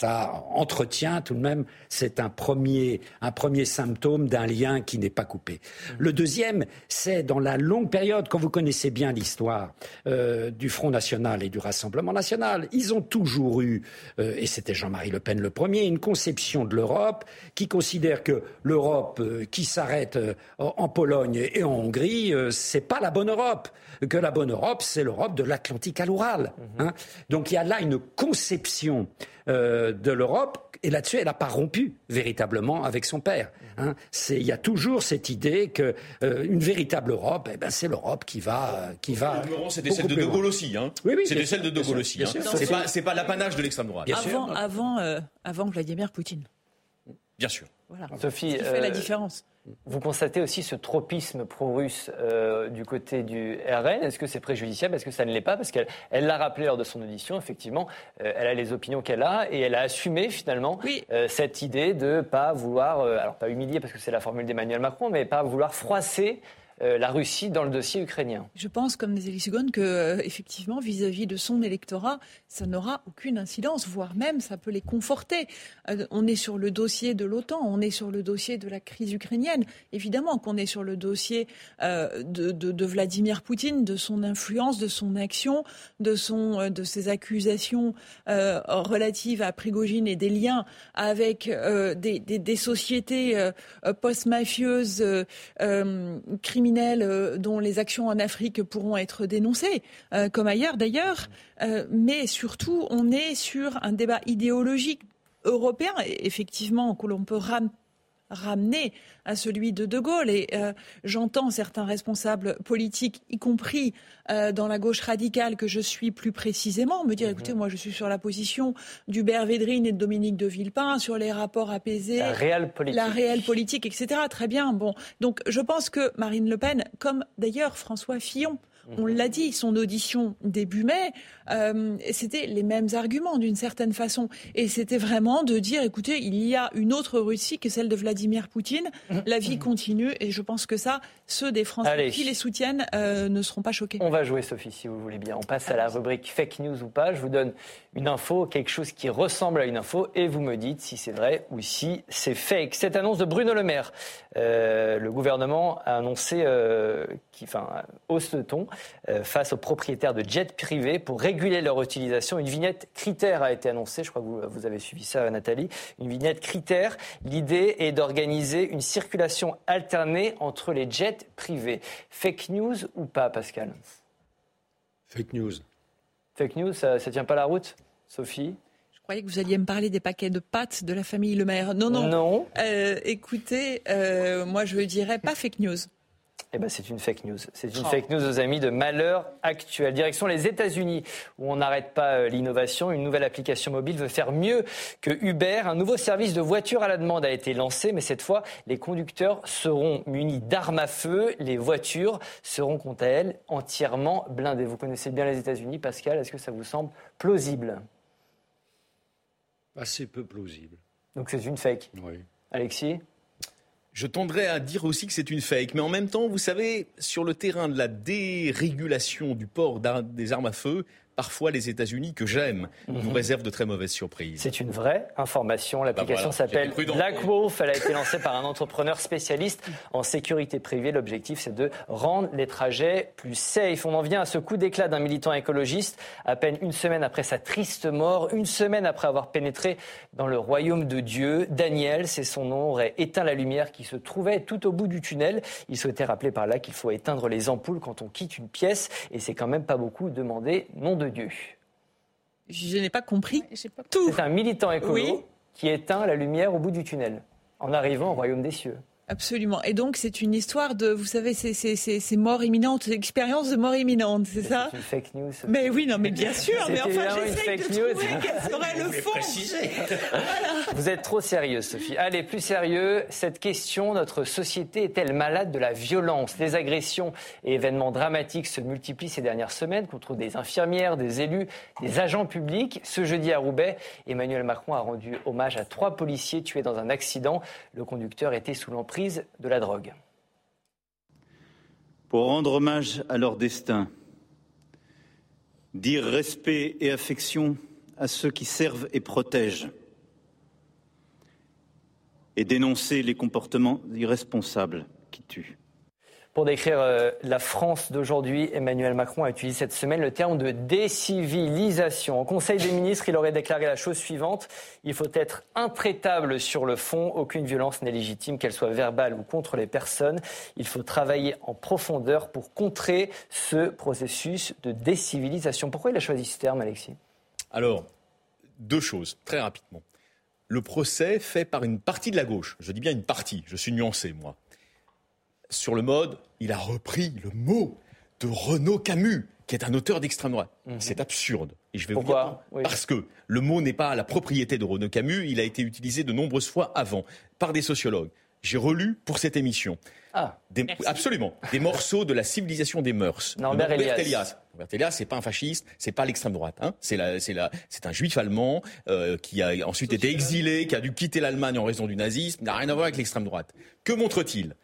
ça entretient tout de même, c'est un premier, un premier symptôme d'un lien qui n'est pas coupé. Le deuxième, c'est dans la longue période, quand vous connaissez bien l'histoire euh, du Front National et du Rassemblement National, ils ont toujours eu, euh, et c'était Jean-Marie Le Pen le premier, une conception de l'Europe qui considère que l'Europe euh, qui s'arrête en Pologne et en Hongrie, c'est pas la bonne Europe, que la bonne Europe, c'est l'Europe de l'Atlantique à l'Oural. Hein. Donc il y a là une conception euh, de l'Europe. Et là-dessus, elle n'a pas rompu véritablement avec son père. Hein. Il y a toujours cette idée qu'une euh, véritable Europe, eh ben, c'est l'Europe qui va, qui va. C'était celle de De Gaulle aussi. Hein. Oui, oui, c'était celle de De Gaulle aussi. Hein. C'est pas, pas l'apanage de l'extrême droite. Avant, avant, euh, avant Vladimir Poutine. Bien sûr. Voilà. Sophie, ce qui fait la différence. Vous constatez aussi ce tropisme pro-russe euh, du côté du RN. Est-ce que c'est préjudiciable? Est-ce que ça ne l'est pas? Parce qu'elle l'a rappelé lors de son audition, effectivement, euh, elle a les opinions qu'elle a et elle a assumé finalement euh, cette idée de ne pas vouloir, alors pas humilier parce que c'est la formule d'Emmanuel Macron, mais pas vouloir froisser euh, la Russie dans le dossier ukrainien. Je pense, comme Nathalie Seconde, que euh, effectivement, vis-à-vis de son électorat, ça n'aura aucune incidence, voire même ça peut les conforter. Euh, on est sur le dossier de l'OTAN, on est sur le dossier de la crise ukrainienne. Évidemment qu'on est sur le dossier de, Vladimir Poutine, de son influence, de son action, de, ses accusations relatives à Prigogine et des liens avec des, des, sociétés post-mafieuses criminelles euh, dont les actions en Afrique pourront être dénoncées, euh, comme ailleurs d'ailleurs. Euh, mais surtout, on est sur un débat idéologique européen, effectivement, que l'on peut ramener à celui de De Gaulle. Et j'entends certains responsables politiques, y compris dans la gauche radicale que je suis plus précisément, me dire, mhm. écoutez, moi je suis sur la position d'Hubert Védrine et de Dominique de Villepin, sur les rapports apaisés, la réelle politique, la réelle politique etc. Très bien. Bon, donc je pense que Marine Le Pen, comme d'ailleurs François Fillon, on l'a dit, son audition début mai, euh, c'était les mêmes arguments d'une certaine façon. Et c'était vraiment de dire, écoutez, il y a une autre Russie que celle de Vladimir Poutine. La vie continue et je pense que ça, ceux des Français qui les soutiennent euh, ne seront pas choqués. On va jouer, Sophie, si vous voulez bien. On passe à la rubrique fake news ou pas. Je vous donne une info, quelque chose qui ressemble à une info, et vous me dites si c'est vrai ou si c'est fake. Cette annonce de Bruno Le Maire, euh, le gouvernement a annoncé, euh, qui, enfin, hausse de ton face aux propriétaires de jets privés pour réguler leur utilisation. Une vignette critère a été annoncée. Je crois que vous, vous avez suivi ça, Nathalie. Une vignette critère. L'idée est d'organiser une circulation alternée entre les jets privés. Fake news ou pas, Pascal? Fake news. Fake news, ça ne tient pas la route Sophie? Je croyais que vous alliez me parler des paquets de pâtes de la famille Le Maire. Non, non. Non. Euh, écoutez, euh, moi je dirais pas fake news. Eh ben, c'est une fake news. C'est une oh. fake news aux amis de malheur actuel. Direction les États-Unis, où on n'arrête pas euh, l'innovation. Une nouvelle application mobile veut faire mieux que Uber. Un nouveau service de voiture à la demande a été lancé, mais cette fois, les conducteurs seront munis d'armes à feu. Les voitures seront, quant à elles, entièrement blindées. Vous connaissez bien les États-Unis, Pascal. Est-ce que ça vous semble plausible? Assez peu plausible. Donc c'est une fake. Oui. Alexis? Je tendrais à dire aussi que c'est une fake. Mais en même temps, vous savez, sur le terrain de la dérégulation du port des armes à feu, parfois les États-Unis, que j'aime, nous mhm. réservent de très mauvaises surprises. C'est une vraie information. Bah L'application s'appelle Black Wolf. Elle a été lancée par un entrepreneur spécialiste en sécurité privée. L'objectif, c'est de rendre les trajets plus safe. On en vient à ce coup d'éclat d'un militant écologiste, à peine une semaine après sa triste mort, une semaine après avoir pénétré dans le royaume de Dieu. Daniel, c'est son nom, aurait éteint la lumière qui se trouvait tout au bout du tunnel. Il souhaitait rappeler par là qu'il faut éteindre les ampoules quand on quitte une pièce. Et c'est quand même pas beaucoup demander nom de Dieu. Je n'ai pas compris tout. C'est un militant écolo qui éteint la lumière au bout du tunnel en arrivant au royaume des cieux. Absolument. Et donc, c'est une histoire de, vous savez, c'est mort imminente, expérience de mort imminente, c'est ça C'est une fake news. Mais oui, non, mais bien sûr. Mais enfin, j'essaie de fake trouver quel serait le fond. Vous êtes trop sérieuse, Sophie. Allez, plus sérieux, cette question, notre société est-elle malade de la violence? Les agressions et événements dramatiques se multiplient ces dernières semaines contre des infirmières, des élus, des agents publics. Ce jeudi à Roubaix, Emmanuel Macron a rendu hommage à trois policiers tués dans un accident. Le conducteur était sous l'emprise Pour rendre hommage à leur destin, dire respect et affection à ceux qui servent et protègent, et dénoncer les comportements irresponsables qui tuent. Pour décrire euh, la France d'aujourd'hui, Emmanuel Macron a utilisé cette semaine le terme de décivilisation. Au Conseil des ministres, il aurait déclaré la chose suivante. Il faut être intraitable sur le fond. Aucune violence n'est légitime, qu'elle soit verbale ou contre les personnes. Il faut travailler en profondeur pour contrer ce processus de décivilisation. Pourquoi il a choisi ce terme, Alexis? Alors, deux choses, très rapidement. Le procès fait par une partie de la gauche. Je dis bien une partie, je suis nuancé, moi. Sur le mode, il a repris le mot de Renaud Camus, qui est un auteur d'extrême droite. C'est absurde. Et je vais Mhm. Pourquoi vous dire. Parce que le mot n'est pas la propriété de Renaud Camus, il a été utilisé de nombreuses fois avant, par des sociologues. J'ai relu pour cette émission. Ah, Des- absolument. Des morceaux de la civilisation des mœurs. Norbert Elias. Norbert Elias, c'est pas un fasciste, c'est pas l'extrême droite. Hein. C'est la- c'est la- c'est un juif allemand euh, qui a ensuite été exilé, qui a dû quitter l'Allemagne en raison du nazisme. N'a rien à voir avec l'extrême droite. Que montre-t-il?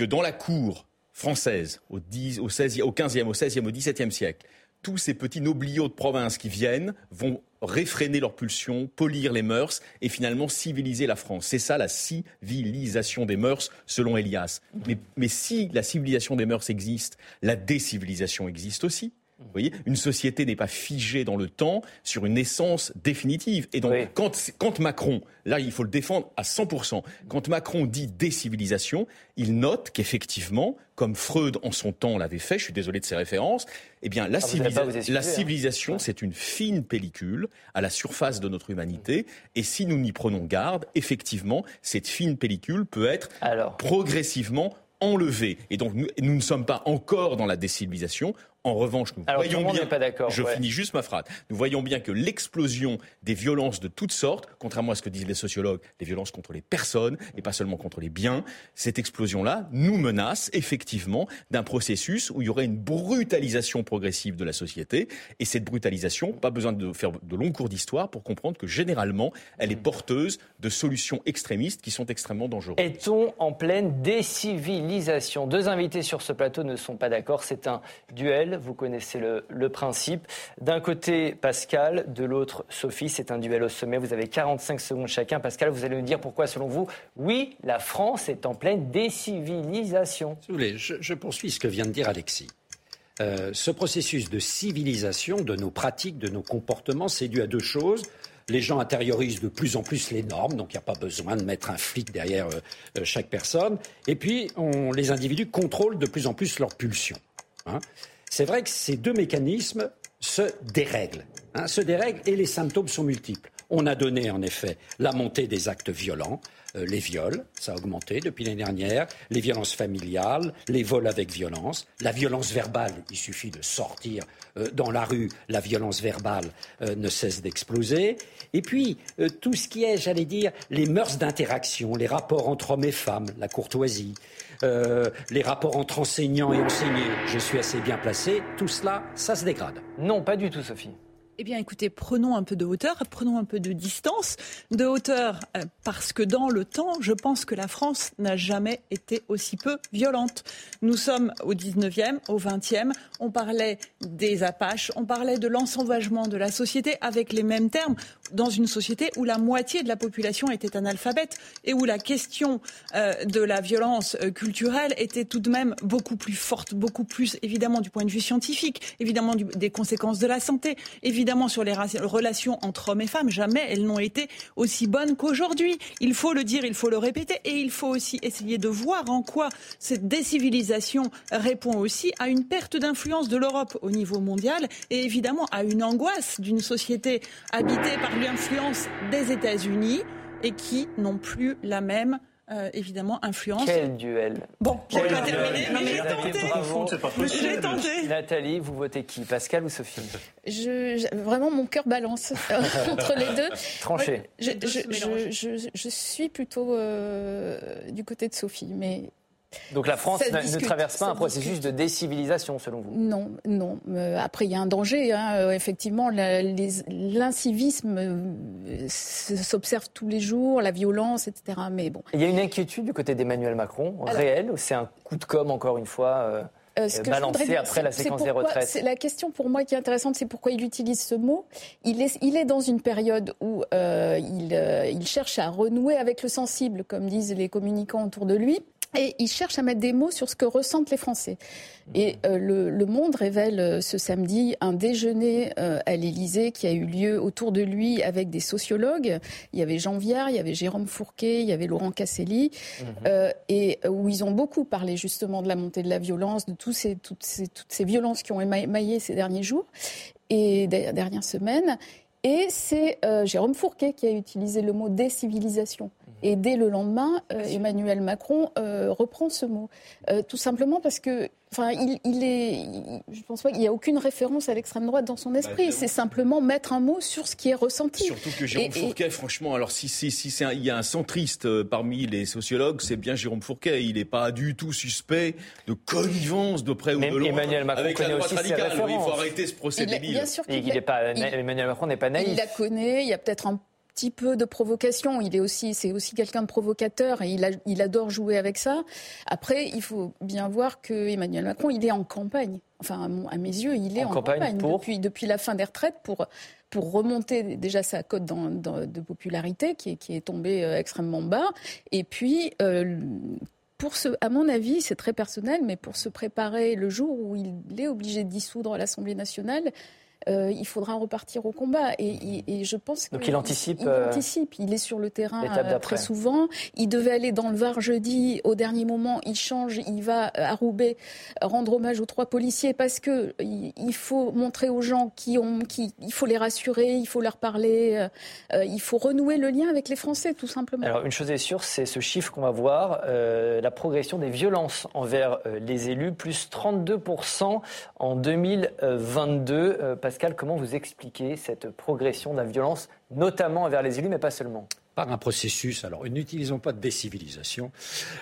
Que dans la cour française, au, 10, au, 16, au 15e, au 16e, au 17e siècle, tous ces petits nobliaux de province qui viennent vont réfréner leurs pulsions, polir les mœurs et finalement civiliser la France. C'est ça la civilisation des mœurs selon Elias. Mais, mais si la civilisation des mœurs existe, la décivilisation existe aussi. Vous voyez, une société n'est pas figée dans le temps sur une essence définitive. Et donc, Oui. quand, quand Macron, là, il faut le défendre à 100%, quand Macron dit décivilisation, il note qu'effectivement, comme Freud en son temps l'avait fait, je suis désolé de ces références, eh bien, la, Ah, civilisa- excuser, la hein. civilisation, c'est une fine pellicule à la surface de notre humanité. Et si nous n'y prenons garde, effectivement, cette fine pellicule peut être alors. progressivement enlevée. Et donc, nous, nous ne sommes pas encore dans la décivilisation. En revanche, nous Alors, voyons bien. n'est pas d'accord, Je ouais. finis juste ma phrase. Nous voyons bien que l'explosion des violences de toutes sortes, contrairement à ce que disent les sociologues, les violences contre les personnes et pas seulement contre les biens, cette explosion-là nous menace effectivement d'un processus où il y aurait une brutalisation progressive de la société. Et cette brutalisation, pas besoin de faire de longs cours d'histoire pour comprendre que généralement, elle est porteuse de solutions extrémistes qui sont extrêmement dangereuses. Est-on en pleine décivilisation? Deux invités sur ce plateau ne sont pas d'accord. C'est un duel. Vous connaissez le, principe. D'un côté, Pascal. De l'autre, Sophie. C'est un duel au sommet. Vous avez 45 secondes chacun. Pascal, vous allez nous dire pourquoi, selon vous, oui, la France est en pleine décivilisation. Si vous voulez, je, je poursuis ce que vient de dire Alexis. Euh, ce processus de civilisation de nos pratiques, de nos comportements, c'est dû à deux choses. Les gens intériorisent de plus en plus les normes, donc il n'y a pas besoin de mettre un flic derrière euh, euh, chaque personne. Et puis, on, les individus contrôlent de plus en plus leurs pulsions. hein. C'est vrai que ces deux mécanismes se dérèglent, hein, se dérèglent et les symptômes sont multiples. On a donné en effet la montée des actes violents, euh, les viols, ça a augmenté depuis l'année dernière, les violences familiales, les vols avec violence, la violence verbale, il suffit de sortir euh, dans la rue, la violence verbale euh, ne cesse d'exploser. Et puis, tout ce qui est, j'allais dire, les mœurs d'interaction, les rapports entre hommes et femmes, la courtoisie, euh, les rapports entre enseignants et enseignés, je suis assez bien placé, tout cela, ça se dégrade. Non, pas du tout, Sophie. Eh bien, écoutez, prenons un peu de hauteur, prenons un peu de distance. De hauteur, euh, parce que dans le temps, je pense que la France n'a jamais été aussi peu violente. Nous sommes au 19e, au 20e, on parlait des Apaches, on parlait de l'ensauvagement de la société avec les mêmes termes, dans une société où la moitié de la population était analphabète et où la question euh, de la violence euh, culturelle était tout de même beaucoup plus forte, beaucoup plus évidemment du point de vue scientifique, évidemment des conséquences de la santé, évidemment sur les relations entre hommes et femmes. Jamais elles n'ont été aussi bonnes qu'aujourd'hui. Il faut le dire, il faut le répéter et il faut aussi essayer de voir en quoi cette décivilisation répond aussi à une perte d'influence de l'Europe au niveau mondial et évidemment à une angoisse d'une société habitée par l'influence des États-Unis et qui n'ont plus la même évidemment influence. Quel duel Bon, va duel. terminer. Mais j'ai tenté. Bravo. J'ai tenté. Nathalie, vous votez qui Pascal ou Sophie? Je, vraiment, mon cœur balance entre les deux. Tranché. Je suis plutôt euh, du côté de Sophie, mais Donc la France ne- traverse pas un processus discute. de décivilisation, selon vous? Non, non. Euh, après, il y a un danger. hein. Euh, effectivement, l'incivisme euh, s'observe tous les jours, la violence, etc. Mais bon. Il y a une inquiétude du côté d'Emmanuel Macron, Alors- réelle, ou c'est un coup de com', encore une fois euh, ce que je balancé dire, après la séquence des retraites? La question pour moi qui est intéressante, c'est pourquoi il utilise ce mot. Il est, il est dans une période où euh, il, euh, il cherche à renouer avec le sensible, comme disent les communicants autour de lui. Et il cherche à mettre des mots sur ce que ressentent les Français. Et euh, le, le Monde révèle euh, ce samedi un déjeuner euh, à l'Élysée qui a eu lieu autour de lui avec des sociologues. Il y avait Jean Viard, il y avait Jérôme Fourquet, il y avait Laurent Casselli, euh, et euh, où ils ont beaucoup parlé justement de la montée de la violence, de tous ces, toutes, ces, toutes ces violences qui ont émaillé ces derniers jours et dernières semaines. Et c'est euh, Jérôme Fourquet qui a utilisé le mot décivilisation. Et dès le lendemain, euh, Emmanuel Macron euh, reprend ce mot. Tout simplement parce que, enfin, il, il est, il- je pense pas qu'il y a aucune référence à l'extrême droite dans son esprit. évidemment. c'est simplement mettre un mot sur ce qui est ressenti. Surtout que Jérôme Et- et- Fourquet, franchement, alors si, si, si c'est un- il y a un centriste euh, parmi les sociologues, c'est bien Jérôme Fourquet. Il n'est pas du tout suspect de connivence de près ou Mais de loin Emmanuel Macron avec la connaît droite aussi ses radicale. Oui, il faut arrêter ce procès Il débile. bien sûr qu'il il est pas, il- Emmanuel Macron n'est pas naïf. Il la connaît, il y a peut-être un petit peu de provocation. Il est aussi, c'est aussi quelqu'un de provocateur et il, a- il adore jouer avec ça. Après, il faut bien voir que Emmanuel Macron, il est en campagne. Enfin, à, mon- à mes yeux, il est En en, campagne campagne, pour depuis, depuis la fin des retraites pour pour remonter déjà sa cote dans- dans- de popularité qui est, qui est tombée euh, extrêmement bas. Et puis, euh, pour ce, à mon avis, c'est très personnel, mais pour se préparer le jour où il est obligé de dissoudre l'Assemblée nationale, euh, il faudra repartir au combat. Et, et- et je pense que Donc il anticipe, Il, euh, anticipe. Il est sur le terrain euh, très souvent. Il devait aller dans le Var jeudi. Au dernier moment, il change. Il va à Roubaix rendre hommage aux trois policiers parce que il, faut montrer aux gens qui ont, qui, il faut les rassurer, il faut leur parler, euh, il faut renouer le lien avec les Français, tout simplement. Alors une chose est sûre, c'est ce chiffre qu'on va voir, euh, la progression des violences envers les élus, plus 32% en 2022. Pascal, comment vous expliquez cette progression de la violence, notamment envers les élus, mais pas seulement? Par un processus, alors n'utilisons pas de décivilisation,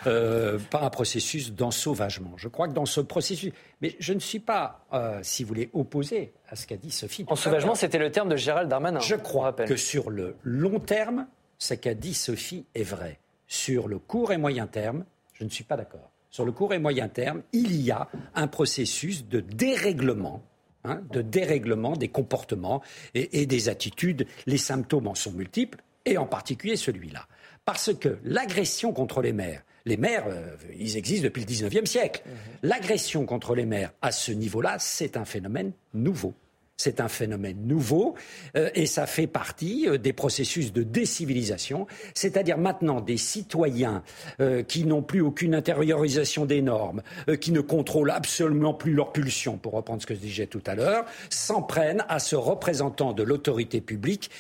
euh, par un processus d'ensauvagement. Je crois que dans ce processus, mais je ne suis pas, euh, si vous voulez, opposé à ce qu'a dit Sophie. Ensauvagement, c'était le terme de Gérald Darmanin. Je crois que sur le long terme, ce qu'a dit Sophie est vrai. Sur le court et moyen terme, je ne suis pas d'accord. Sur le court et moyen terme, il y a un processus de dérèglement. Hein, de dérèglement des comportements et, et des attitudes. Les symptômes en sont multiples, et en particulier celui-là. Parce que l'agression contre les maires, les maires, euh, ils existent depuis le 19e siècle. L'agression contre les maires à ce niveau-là, c'est un phénomène nouveau. C'est un phénomène nouveau euh, et ça fait partie euh, des processus de décivilisation, c'est-à-dire maintenant des citoyens euh, qui n'ont plus aucune intériorisation des normes, euh, qui ne contrôlent absolument plus leurs pulsions, pour reprendre ce que je disais tout à l'heure, s'en prennent à ce représentant de l'autorité publique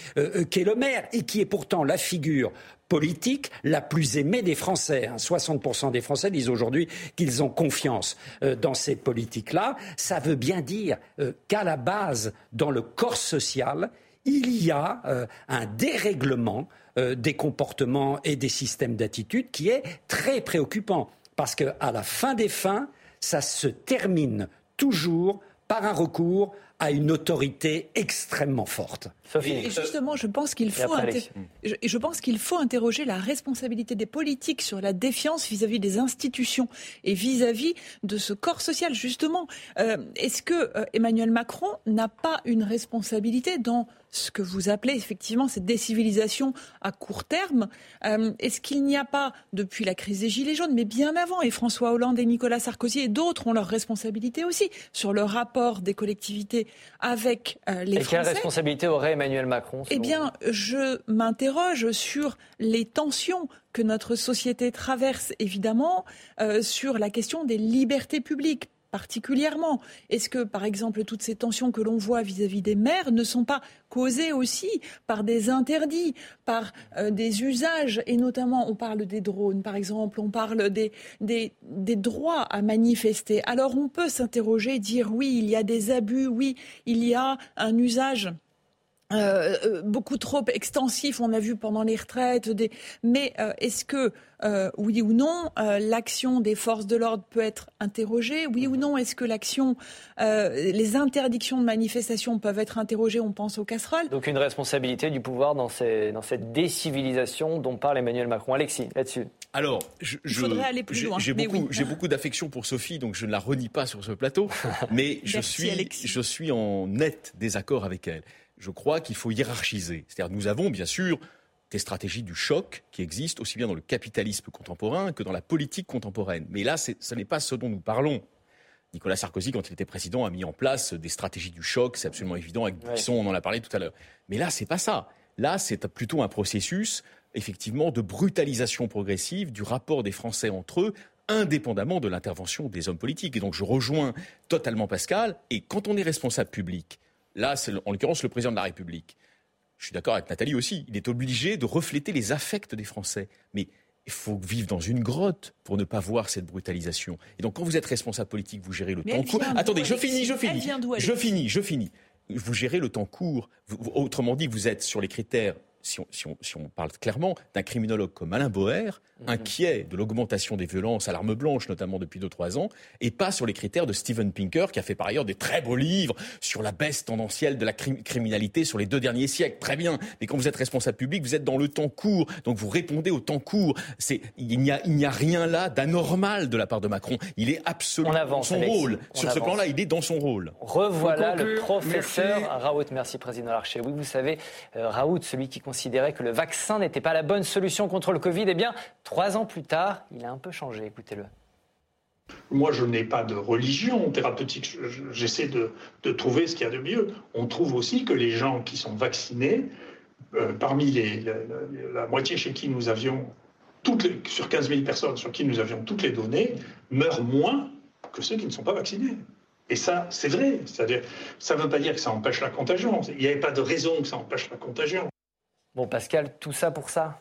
qu'est le maire et qui est pourtant la figure politique la plus aimée des Français. hein. 60% des Français disent aujourd'hui qu'ils ont confiance euh, dans cette politique-là. Ça veut bien dire euh, qu'à la base, dans le corps social, il y a euh, un dérèglement des comportements et des systèmes d'attitude qui est très préoccupant. Parce qu'à la fin des fins, ça se termine toujours par un recours à une autorité extrêmement forte. Sophie. Et justement, je pense qu'il faut, inter- je pense qu'il faut interroger la responsabilité des politiques sur la défiance vis-à-vis des institutions et vis-à-vis de ce corps social. Justement, Euh, est-ce que euh, Emmanuel Macron n'a pas une responsabilité dans ce que vous appelez effectivement cette décivilisation à court terme Euh, Est-ce qu'il n'y a pas, depuis la crise des Gilets jaunes, mais bien avant, et François Hollande et Nicolas Sarkozy et d'autres ont leurs responsabilités aussi sur le rapport des collectivités avec euh, les Et quelle Français responsabilité aurait Emmanuel Macron eh bien, je m'interroge sur les tensions que notre société traverse, évidemment, euh, sur la question des libertés publiques. Particulièrement Est-ce que, par exemple, toutes ces tensions que l'on voit vis-à-vis des maires ne sont pas causées aussi par des interdits, par euh, des usages Et notamment, on parle des drones, par exemple, on parle des, droits à manifester. Alors, on peut s'interroger, dire oui, il y a des abus, oui, il y a un usage euh, euh, beaucoup trop extensif, on a vu pendant les retraites. Des... Mais euh, est-ce que, oui ou non, l'action des forces de l'ordre peut être interrogée? Oui ou non, est-ce que l'action, les interdictions de manifestation peuvent être interrogées? On pense aux casseroles. Donc une responsabilité du pouvoir dans, ces, dans cette décivilisation dont parle Emmanuel Macron. Alexis, là-dessus. Alors, je, Il faudrait aller plus loin. J'ai beaucoup, oui. beaucoup d'affection pour Sophie, donc je ne la renie pas sur ce plateau. mais je, suis, je suis en net désaccord avec elle je crois qu'il faut hiérarchiser. C'est-à-dire nous avons bien sûr des stratégies du choc qui existent aussi bien dans le capitalisme contemporain que dans la politique contemporaine. Mais là, ce n'est pas ce dont nous parlons. Nicolas Sarkozy, quand il était président, a mis en place des stratégies du choc, c'est absolument évident, avec Buisson, on en a parlé tout à l'heure. Mais là, c'est pas ça. Là, c'est plutôt un processus, effectivement, de brutalisation progressive du rapport des Français entre eux, indépendamment de l'intervention des hommes politiques. Et donc, je rejoins totalement Pascal. Et quand on est responsable public, Là, c'est en l'occurrence le président de la République. Je suis d'accord avec Nathalie aussi. Il est obligé de refléter les affects des Français. Mais il faut vivre dans une grotte pour ne pas voir cette brutalisation. Et donc, quand vous êtes responsable politique, vous gérez le temps court. Attendez, je finis, je finis. Je finis, je finis. Vous gérez le temps court. Autrement dit, vous êtes sur les critères si on, parle clairement d'un criminologue comme Alain Boer. Inquiet de l'augmentation des violences à l'arme blanche, notamment depuis 2-3 ans, et pas sur les critères de Steven Pinker, qui a fait par ailleurs des très beaux livres sur la baisse tendancielle de la criminalité sur les deux derniers siècles. Très bien. Mais quand vous êtes responsable public, vous êtes dans le temps court. Donc vous répondez au temps court. il n'y a, rien là d'anormal de la part de Macron. Il est absolument dans son rôle. sur ce plan-là, il est dans son rôle. Revoilà le professeur Raoult. Merci, Président Larcher. Oui, vous savez, euh, Raoult, celui qui considérait que le vaccin n'était pas la bonne solution contre le Covid, eh bien, trois ans plus tard, il a un peu changé. Écoutez-le. Moi, je n'ai pas de religion thérapeutique. J'essaie de, trouver ce qu'il y a de mieux. On trouve aussi que les gens qui sont vaccinés, euh, parmi les, la, moitié chez qui nous avions, toutes les, sur 15 000 personnes sur qui nous avions toutes les données, meurent moins que ceux qui ne sont pas vaccinés. Et ça, c'est vrai. C'est-à-dire, ça ne veut pas dire que ça empêche la contagion. Il n'y avait pas de raison que ça empêche la contagion. Bon, Pascal, tout ça pour ça?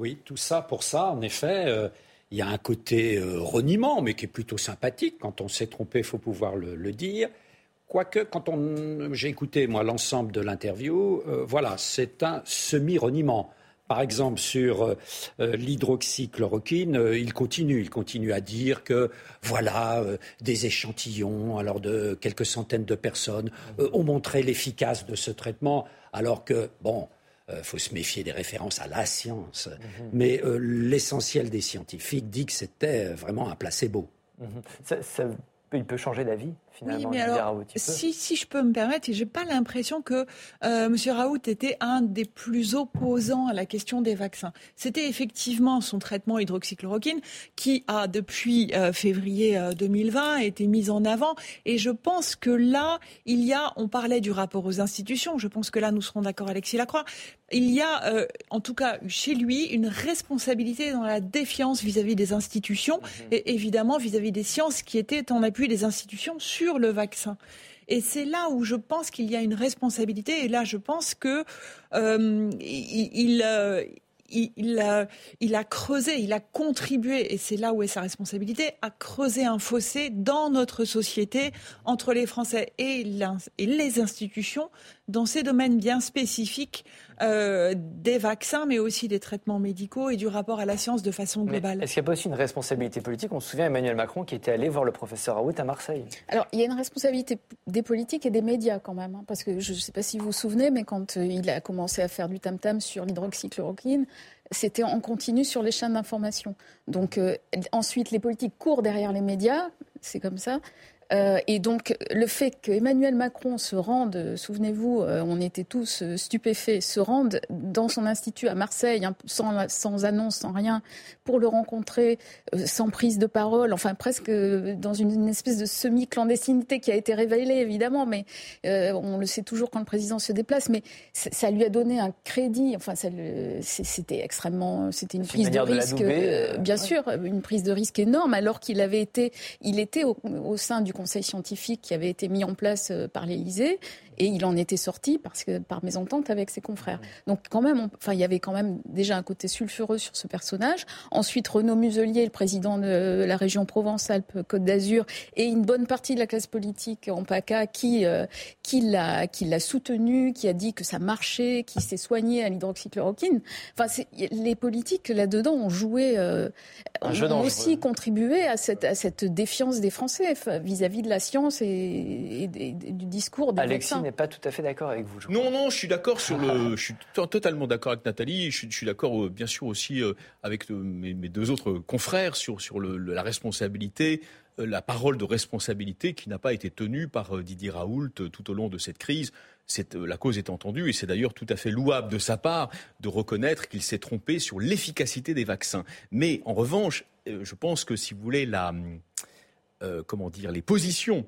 Oui, tout ça pour ça, en effet. Euh, il y a un côté euh, reniement, mais qui est plutôt sympathique. Quand on s'est trompé, il faut pouvoir le, dire. Quoique, quand on, j'ai écouté moi l'ensemble de l'interview, euh, voilà, c'est un semi-reniement. Par exemple, sur l'hydroxychloroquine, il continue, il continue à dire que voilà, des échantillons, alors de quelques centaines de personnes, ont montré l'efficace de ce traitement, alors que bon, il euh, faut se méfier des références à la science. Mhm. Mais euh, l'essentiel des scientifiques dit que c'était euh, vraiment un placebo. Mhm. il peut changer d'avis? Oui, mais alors, si, si, je peux me permettre, j'ai pas l'impression que euh, M. Raoult était un des plus opposants à la question des vaccins. C'était effectivement son traitement hydroxychloroquine qui a, depuis euh, février 2020, euh, été mis en avant. Et je pense que là, il y a, on parlait du rapport aux institutions, je pense que là, nous serons d'accord, Alexis Lacroix, il y a, euh, en tout cas chez lui, une responsabilité dans la défiance vis-à-vis des institutions mhm. et évidemment vis-à-vis des sciences qui étaient en appui des institutions sur le vaccin. Et c'est là où je pense qu'il y a une responsabilité. Et là, je pense que euh, il, euh, a, il, a, creusé, il a contribué, et c'est là où est sa responsabilité, à creuser un fossé dans notre société entre les Français et, et les institutions dans ces domaines bien spécifiques euh, des vaccins, mais aussi des traitements médicaux et du rapport à la science de façon globale. Est-ce qu'il n'y a pas aussi une responsabilité politique? On se souvient Emmanuel Macron qui était allé voir le professeur Raoult à Marseille. Alors, il y a une responsabilité des politiques et des médias quand même, hein, parce que je ne sais pas si vous vous souvenez, mais quand euh, il a commencé à faire du tam-tam sur l'hydroxychloroquine, c'était en continu sur les chaînes d'information. Donc euh, ensuite, les politiques courent derrière les médias, c'est comme ça. Euh, et donc, le fait qu'Emmanuel Macron se rende, souvenez-vous, euh, on était tous euh, stupéfaits, se rende dans son institut à Marseille, hein, sans, sans, annonce, sans rien, pour le rencontrer, sans prise de parole, enfin presque dans une, espèce de semi-clandestinité qui a été révélée, évidemment, mais on le sait toujours quand le président se déplace, mais ça lui a donné un crédit, enfin, c'était extrêmement, c'était une prise de risque, bien sûr, une prise de risque énorme, alors qu'il avait été, il était au, au sein du conseil scientifique qui avait été mis en place par l'Élysée et il en était sorti parce que par mésentente avec ses confrères. Donc quand même, enfin il y avait quand même déjà un côté sulfureux sur ce personnage. Ensuite, Renaud Muselier, le président de la région Provence-Alpes-Côte d'Azur, et une bonne partie de la classe politique en PACA qui euh, qui l'a qui l'a soutenu, qui a dit que ça marchait, qui s'est soigné à l'hydroxychloroquine. Enfin, les politiques là-dedans ont joué, euh, ont, aussi contribué à cette à cette défiance des Français vis-à-vis de la science et, du discours des Alexis pas tout à fait d'accord avec vous. non, non, je suis d'accord sur le. je suis totalement d'accord avec Nathalie. Je, je suis d'accord, euh, bien sûr, aussi euh, avec euh, mes, deux autres confrères sur, sur le, la responsabilité, la parole de responsabilité qui n'a pas été tenue par Didier Raoult tout au long de cette crise. la cause est entendue et c'est d'ailleurs tout à fait louable de sa part de reconnaître qu'il s'est trompé sur l'efficacité des vaccins. Mais en revanche, je pense que si vous voulez la, comment dire, les positions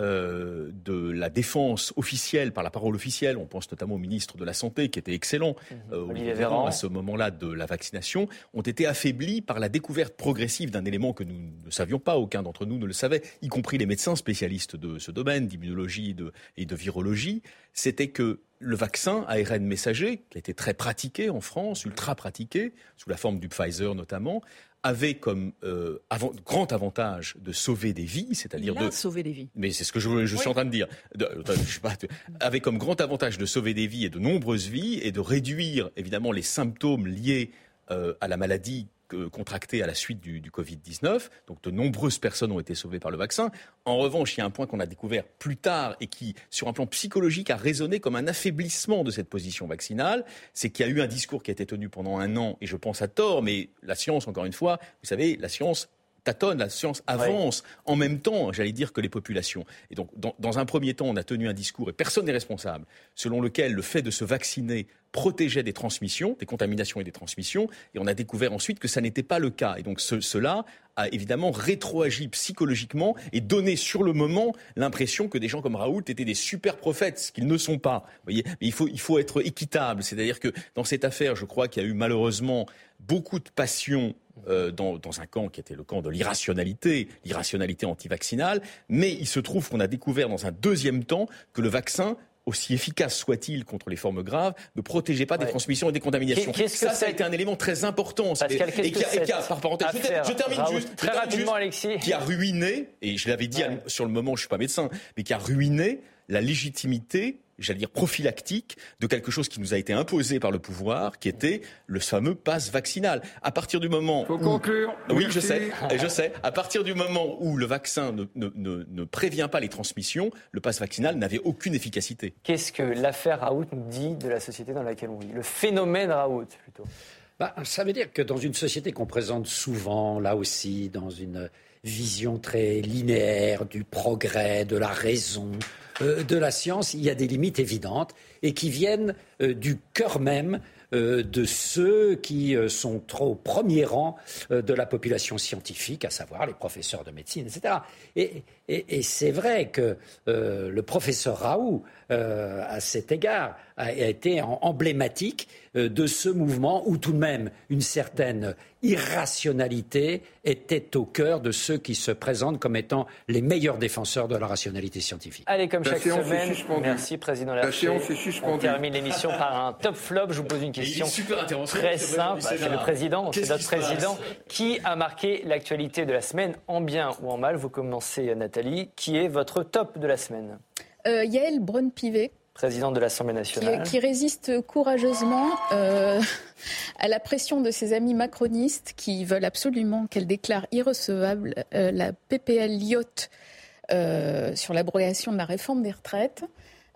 euh, de la défense officielle par la parole officielle, on pense notamment au ministre de la Santé qui était excellent mmh. euh, à ce moment-là de la vaccination, ont été affaiblis par la découverte progressive d'un élément que nous ne savions pas, aucun d'entre nous ne le savait, y compris les médecins spécialistes de ce domaine, d'immunologie et de virologie, c'était que le vaccin ARN messager, qui a été très pratiqué en France, ultra pratiqué, sous la forme du Pfizer notamment, avait comme euh, grand avantage de sauver des vies, c'est-à-dire de sauver des vies. Mais c'est ce que je, je suis en train de dire. De, je pas, avait comme grand avantage de sauver des vies et de nombreuses vies et de réduire évidemment les symptômes liés euh, à la maladie contractés à la suite du, Covid-19. Donc de nombreuses personnes ont été sauvées par le vaccin. En revanche, il y a un point qu'on a découvert plus tard et qui, sur un plan psychologique, a résonné comme un affaiblissement de cette position vaccinale. C'est qu'il y a eu un discours qui a été tenu pendant un an, et je pense à tort, mais la science, encore une fois, vous savez, la science tâtonne, la science avance en même temps, j'allais dire, que les populations. Et donc, dans, un premier temps, on a tenu un discours, et personne n'est responsable, selon lequel le fait de se vacciner protégeait des transmissions, des contaminations et des transmissions, et on a découvert ensuite que ça n'était pas le cas. Et donc cela a évidemment rétroagi psychologiquement et donné sur le moment l'impression que des gens comme Raoult étaient des super prophètes, ce qu'ils ne sont pas. Vous voyez Mais il faut, il faut être équitable. C'est-à-dire que dans cette affaire, je crois qu'il y a eu malheureusement beaucoup de passion euh, dans, dans, un camp qui était le camp de l'irrationalité, l'irrationalité antivaccinale, mais il se trouve qu'on a découvert dans un deuxième temps que le vaccin aussi efficace soit-il contre les formes graves, ne protégeait pas des transmissions et des contaminations. ça, ça a été un élément très important. Pascal, et, qui a, et qui a, par parenthèse, je, termine juste, très rapidement, Alexis, qui a ruiné, et je l'avais dit sur le moment, je suis pas médecin, mais qui a ruiné la légitimité j'allais dire prophylactique de quelque chose qui nous a été imposé par le pouvoir, qui était le fameux passe vaccinal. À partir du moment faut conclure. Oui, je sais, je sais. À partir du moment où le vaccin ne, ne, ne, prévient pas les transmissions, le passe vaccinal n'avait aucune efficacité. Qu'est-ce que l'affaire Raoult nous dit de la société dans laquelle on vit? Le phénomène Raoult, plutôt. Bah, ça veut dire que dans une société qu'on présente souvent, là aussi, dans une vision très linéaire du progrès, de la raison, de la science, il y a des limites évidentes et qui viennent euh, du cœur même euh, de ceux qui sont au premier rang de la population scientifique, à savoir les professeurs de médecine, etc. Et, c'est vrai que le professeur Raoult, à cet égard, a, été emblématique de ce mouvement où tout de même une certaine irrationalité était au cœur de ceux qui se présentent comme étant les meilleurs défenseurs de la rationalité scientifique. Allez, comme chaque semaine, merci Président La séance est suspendue. On termine l'émission par un top flop. Je vous pose une question très simple. C'est le président, c'est notre président. Qui a marqué l'actualité de la semaine en bien ou en mal Vous commencez Nathalie. Qui est votre top de la semaine euh, Yael Braun-Pivet présidente de l'Assemblée nationale. Qui, résiste courageusement euh, à la pression de ses amis macronistes qui veulent absolument qu'elle déclare irrecevable euh, la PPL Lyotte euh, sur l'abrogation de la réforme des retraites.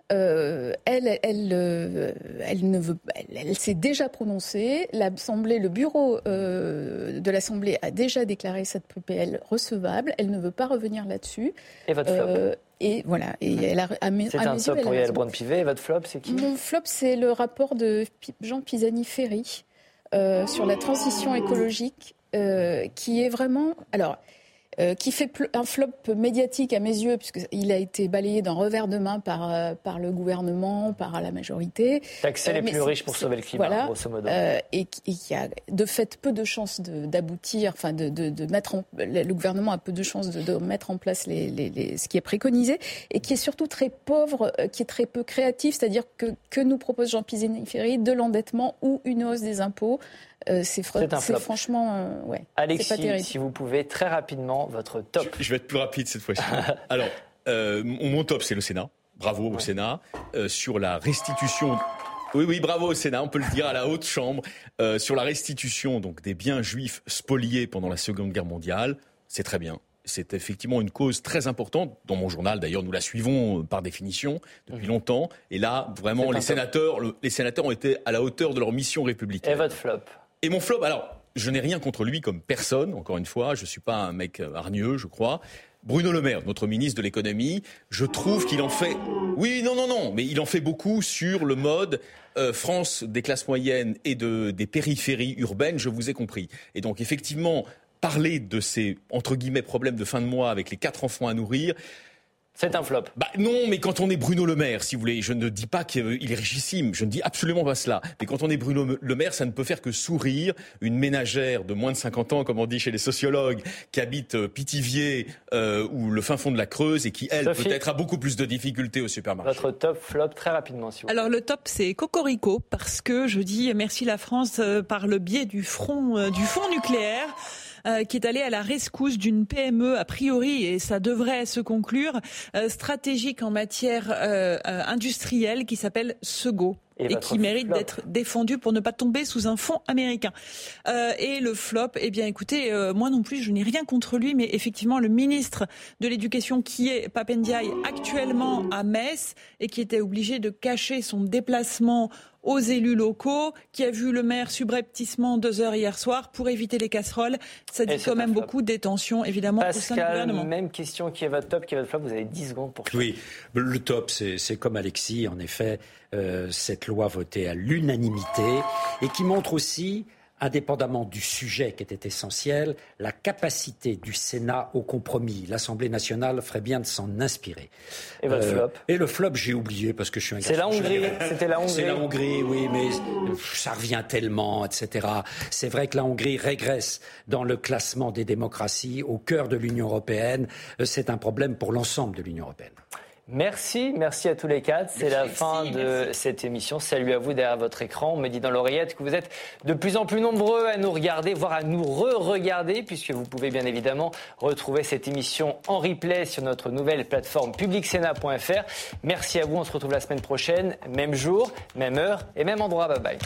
Elle, elle, elle, ne veut, elle, s'est déjà prononcée. L'Assemblée, le bureau de l'Assemblée a déjà déclaré cette PPL recevable. Elle ne veut pas revenir là-dessus. Et votre flop et voilà. Et elle a, c'est un top pour Yael Braun-Pivet. votre flop, c'est qui? Mon flop, c'est le rapport de Jean Pisani-Ferry euh, sur la transition écologique, euh, qui est vraiment. Alors. Qui fait un flop médiatique à mes yeux, puisqu'il a été balayé d'un revers de main par, par le gouvernement, par la majorité. Taxer les plus riches pour sauver le climat, grosso modo. et, qui a de fait peu de chances d'aboutir, enfin de, de, mettre en, le gouvernement a peu de chances de, mettre en place les, les, ce qui est préconisé, et qui est surtout très pauvre, qui est très peu créatif, c'est-à-dire que, que nous propose Jean Pisani-Ferry de l'endettement ou une hausse des impôts. Euh, c'est franchement, euh, ouais, Alexis, si vous pouvez très rapidement votre top. Je, vais être plus rapide cette fois-ci. Alors, euh, mon top, c'est le Sénat. Bravo au Sénat sur la restitution. Oui, oui, bravo au Sénat, on peut le dire à la haute chambre sur la restitution donc des biens juifs spoliés pendant la Seconde Guerre mondiale. C'est très bien c'est effectivement une cause très importante. Dans mon journal, d'ailleurs, nous la suivons euh, par définition depuis mmh. longtemps. Et là, vraiment, les sénateurs, les sénateurs ont été à la hauteur de leur mission républicaine. Et votre flop? Et mon flop, alors, je n'ai rien contre lui comme personne, encore une fois. Je ne suis pas un mec euh, hargneux, je crois. Bruno Le Maire, notre ministre de l'économie, je trouve qu'il en fait. Oui, non, non, non, mais il en fait beaucoup sur le mode euh, France des classes moyennes et de, des périphéries urbaines, je vous ai compris. Et donc, effectivement, parler de ces, entre guillemets, problèmes de fin de mois avec les quatre enfants à nourrir, c'est un flop. Bah non, mais quand on est Bruno Le Maire, si vous voulez, je ne dis pas qu'il est richissime, je ne dis absolument pas cela. Mais quand on est Bruno Le Maire, ça ne peut faire que sourire une ménagère de moins de 50 ans, comme on dit chez les sociologues, qui habite euh, Pithiviers euh, ou le fin fond de la Creuse et qui, elle, peut-être a beaucoup plus de difficultés au supermarché. Votre top flop, très rapidement, si vous Alors le top, c'est Cocorico, parce que je dis merci la France euh, par le biais du front, du fonds nucléaire. Euh, qui est allé à la rescousse d'une PME a priori et ça devrait se conclure euh, stratégique en matière euh, industrielle qui s'appelle Sego et, qui mérite d'être défendu pour ne pas tomber sous un fonds américain. Euh, et le flop, eh bien écoutez, euh, moi non plus, je n'ai rien contre lui, mais effectivement, le ministre de l'Éducation qui est Papendiaï actuellement à Metz et qui était obligé de cacher son déplacement aux élus locaux, qui a vu le maire subrepticement deux heures hier soir pour éviter les casseroles. Ça dit quand même beaucoup des tensions, évidemment, au sein du gouvernement. même question qui est votre top, qui est votre flop. Vous avez 10 secondes pour Oui, le top, c'est comme Alexis, en effet, euh, cette loi votée à l'unanimité et qui montre aussi indépendamment du sujet qui était essentiel, la capacité du Sénat au compromis. L'Assemblée nationale ferait bien de s'en inspirer. Et votre euh, flop Et le flop, j'ai oublié parce que je suis un C'est la Hongrie, c'était la Hongrie. C'est la Hongrie, oui, mais ça revient tellement, etc. C'est vrai que la Hongrie régresse dans le classement des démocraties au cœur de l'Union européenne. Euh, c'est un problème pour l'ensemble de l'Union européenne. Merci, merci à tous les quatre. C'est la fin de cette émission. Salut à vous derrière votre écran. On me dit dans l'oreillette que vous êtes de plus en plus nombreux à nous regarder, voire à nous re-regarder, puisque vous pouvez bien évidemment retrouver cette émission en replay sur notre nouvelle plateforme publicsena.fr. Merci à vous. On se retrouve la semaine prochaine, même jour, même heure et même endroit. Bye bye.